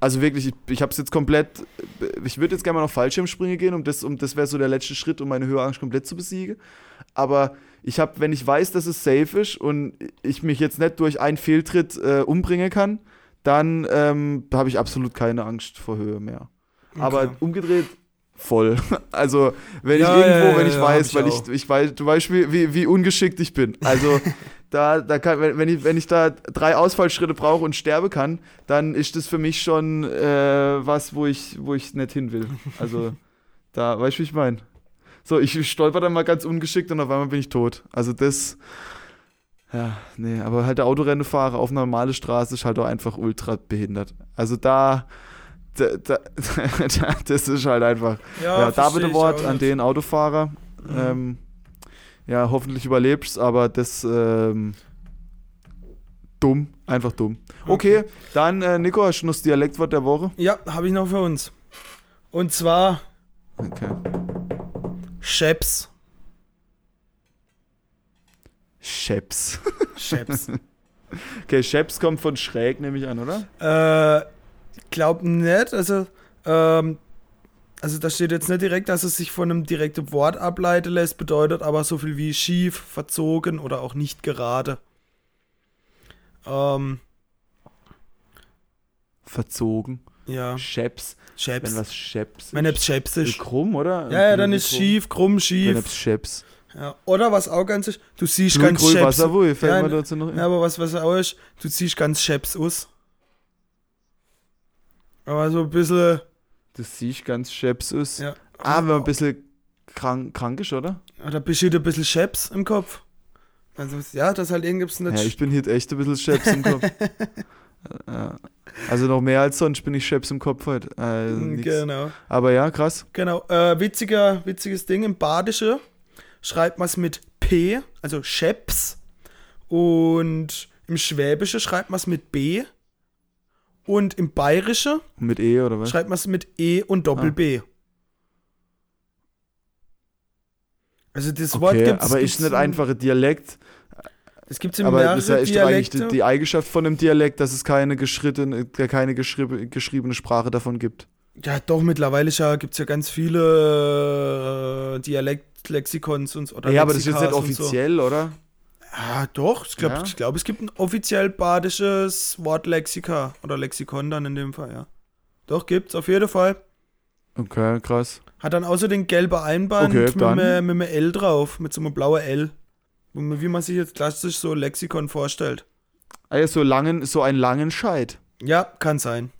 Also wirklich, ich, ich habe es jetzt komplett. Ich würde jetzt gerne mal noch Fallschirmspringen gehen, um das, um das wäre so der letzte Schritt, um meine Höheangst komplett zu besiegen. Aber ich habe, wenn ich weiß, dass es safe ist und ich mich jetzt nicht durch einen Fehltritt äh, umbringen kann, dann ähm, habe ich absolut keine Angst vor Höhe mehr. Okay. Aber umgedreht voll. Also wenn Ja, ich irgendwo, ja, wenn ich ja, weiß, ich weil auch. ich, ich weiß, du weißt, wie, wie, wie ungeschickt ich bin. Also da, da kann, wenn, wenn, ich, wenn ich da drei Ausfallschritte brauche und sterbe kann, dann ist das für mich schon äh, was, wo ich, wo ich nicht hin will. Also da, weißt du, wie ich meine? So, ich stolper dann mal ganz ungeschickt und auf einmal bin ich tot. Also das, ja, nee, aber halt der Autorennefahrer auf einer normalen Straße ist halt auch einfach ultra behindert. Also da, da, da, da das ist halt einfach. Ja, da versteh bitte ich Wort an den Autofahrer. Mhm. Ähm, ja, hoffentlich überlebst, aber das ähm, dumm, einfach dumm. Okay, dann äh, Nico, hast du noch das Dialektwort der Woche? Ja, habe ich noch für uns. Und zwar Okay. Scheps. Scheps. Scheps. Okay, Scheps kommt von schräg, nehme ich an, oder? äh, glaub nicht, also, ähm, also da steht jetzt nicht direkt, dass es sich von einem direkten Wort ableiten lässt, bedeutet aber so viel wie schief, verzogen oder auch nicht gerade. Ähm, Verzogen. Ja, Scheps. Scheps. Wenn was Scheps Wenn es Scheps ist. Krumm, oder? Ja, ja, dann ist schief, krumm, Wenn schief. es Scheps. Ja. Oder was auch ganz ist, du siehst Grün, ganz scheps. Wasser, wo, fällt Ja, mir dazu noch. Ja, aber was, was auch ist, du siehst ganz scheps aus. Aber so ein bisschen, Das siehst ganz Scheps aus. ja. Ah, wenn man ein bisschen krank, krank ist, oder? Oder bist du ein bisschen scheps im Kopf? Also, ja, das halt irgendwas nicht. Ja, ich bin hier echt ein bisschen Scheps im Kopf. ja. Also noch mehr als sonst bin ich Scheps im Kopf heute. Also nix. genau. Aber ja, krass. Genau. Äh, witziger, witziges Ding. Im Badische schreibt man es mit P, also scheps. Und im Schwäbische schreibt man es mit B. Und im Bayerische Mit E oder was? schreibt man es mit E und Doppel Ah. B. Also das Wort Okay, gibt's, aber ist nicht in- einfach ein Dialekt. Es gibt in Aber das ist ja eigentlich die, die Eigenschaft von einem Dialekt, dass es keine, geschrittene, keine geschrieb, geschriebene Sprache davon gibt. ja, doch, mittlerweile ja, gibt es ja ganz viele äh, Dialektlexikons und oder ja, aber das ist jetzt nicht Lexikas und so. offiziell, oder? Ja, doch. Ich glaube, Ja? ich glaub, es gibt ein offiziell badisches Wortlexika oder Lexikon dann in dem Fall, ja. Doch, gibt's auf jeden Fall. Okay, krass. Hat dann außer den gelben Einband Okay, mit, einem- mit einem L drauf, mit so einem blauen L. Wie man sich jetzt klassisch so Lexikon vorstellt. Ja, so, langen, so einen langen Scheit. Ja, kann sein.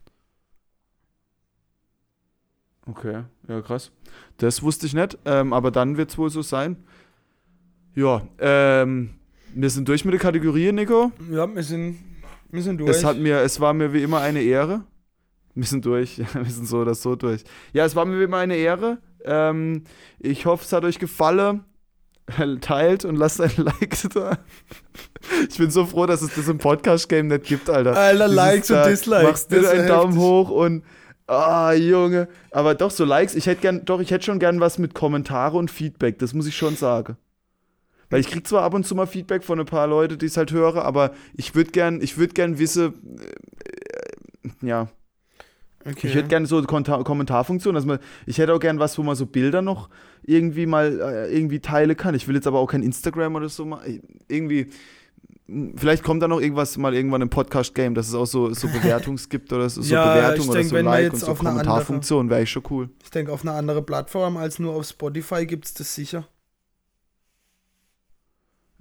Okay, ja, krass. Das wusste ich nicht, ähm, aber dann wird es wohl so sein. Ja, ähm, wir sind durch mit der Kategorie, Nico. Ja, wir sind, wir sind durch. Es, hat mir, es war mir wie immer eine Ehre. Wir sind durch, wir sind so oder so durch. Ja, es war mir wie immer eine Ehre. Ähm, ich hoffe, es hat euch gefallen. Teilt und lasst ein Like da. Ich bin so froh, dass es das im Podcast-Game nicht gibt, Alter. Alter, Dieses Likes und Dislikes. Das ist einen Daumen hoch und. Ah, Junge. Aber doch, so Likes. Ich hätte gern, doch, ich hätte schon gern was mit Kommentare und Feedback. Das muss ich schon sagen. Weil ich krieg zwar ab und zu mal Feedback von ein paar Leuten, die es halt höre, aber ich würde gern, ich würde gern wissen, äh, äh, ja, Okay. ich hätte gerne so Konta Kommentarfunktion, dass man, ich hätte auch gern was, wo man so Bilder noch irgendwie mal äh, irgendwie teilen kann. Ich will jetzt aber auch kein Instagram oder so mal irgendwie. Vielleicht kommt da noch irgendwas mal irgendwann im Podcast-Game, dass es auch so, so Bewertungs gibt oder so, so Ja, Bewertung oder denk, so Like jetzt und so auf eine andere- Kommentarfunktion, wäre ich schon cool. Ich denke, auf einer anderen Plattform als nur auf Spotify gibt es das sicher.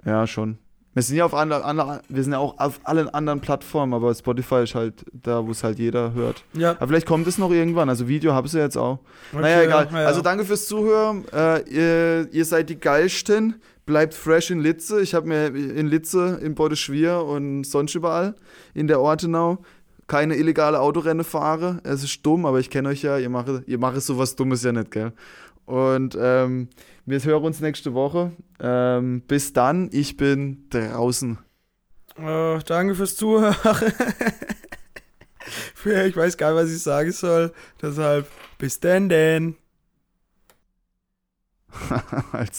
Ja, schon. Wir sind ja auf andere, andere, wir sind ja auch auf allen anderen Plattformen, aber Spotify ist halt da, wo es halt jeder hört. Ja. Aber vielleicht kommt es noch irgendwann. Also Video habe ich ja jetzt auch. Okay, naja, egal. ja, ja. Also danke fürs Zuhören. Äh, ihr, ihr seid die geilsten. Bleibt fresh in Litze. Ich habe mir in Litze, in Beuteschwier und sonst überall in der Ortenau keine illegale Autorenne fahre. Es ist dumm, aber ich kenne euch ja. Ihr macht, ihr macht sowas Dummes ja nicht, gell? Und ähm, wir hören uns nächste Woche. Ähm, bis dann. Ich bin draußen. Äh, danke fürs Zuhören. Ich weiß gar nicht, was ich sagen soll. Deshalb bis denn denn. Als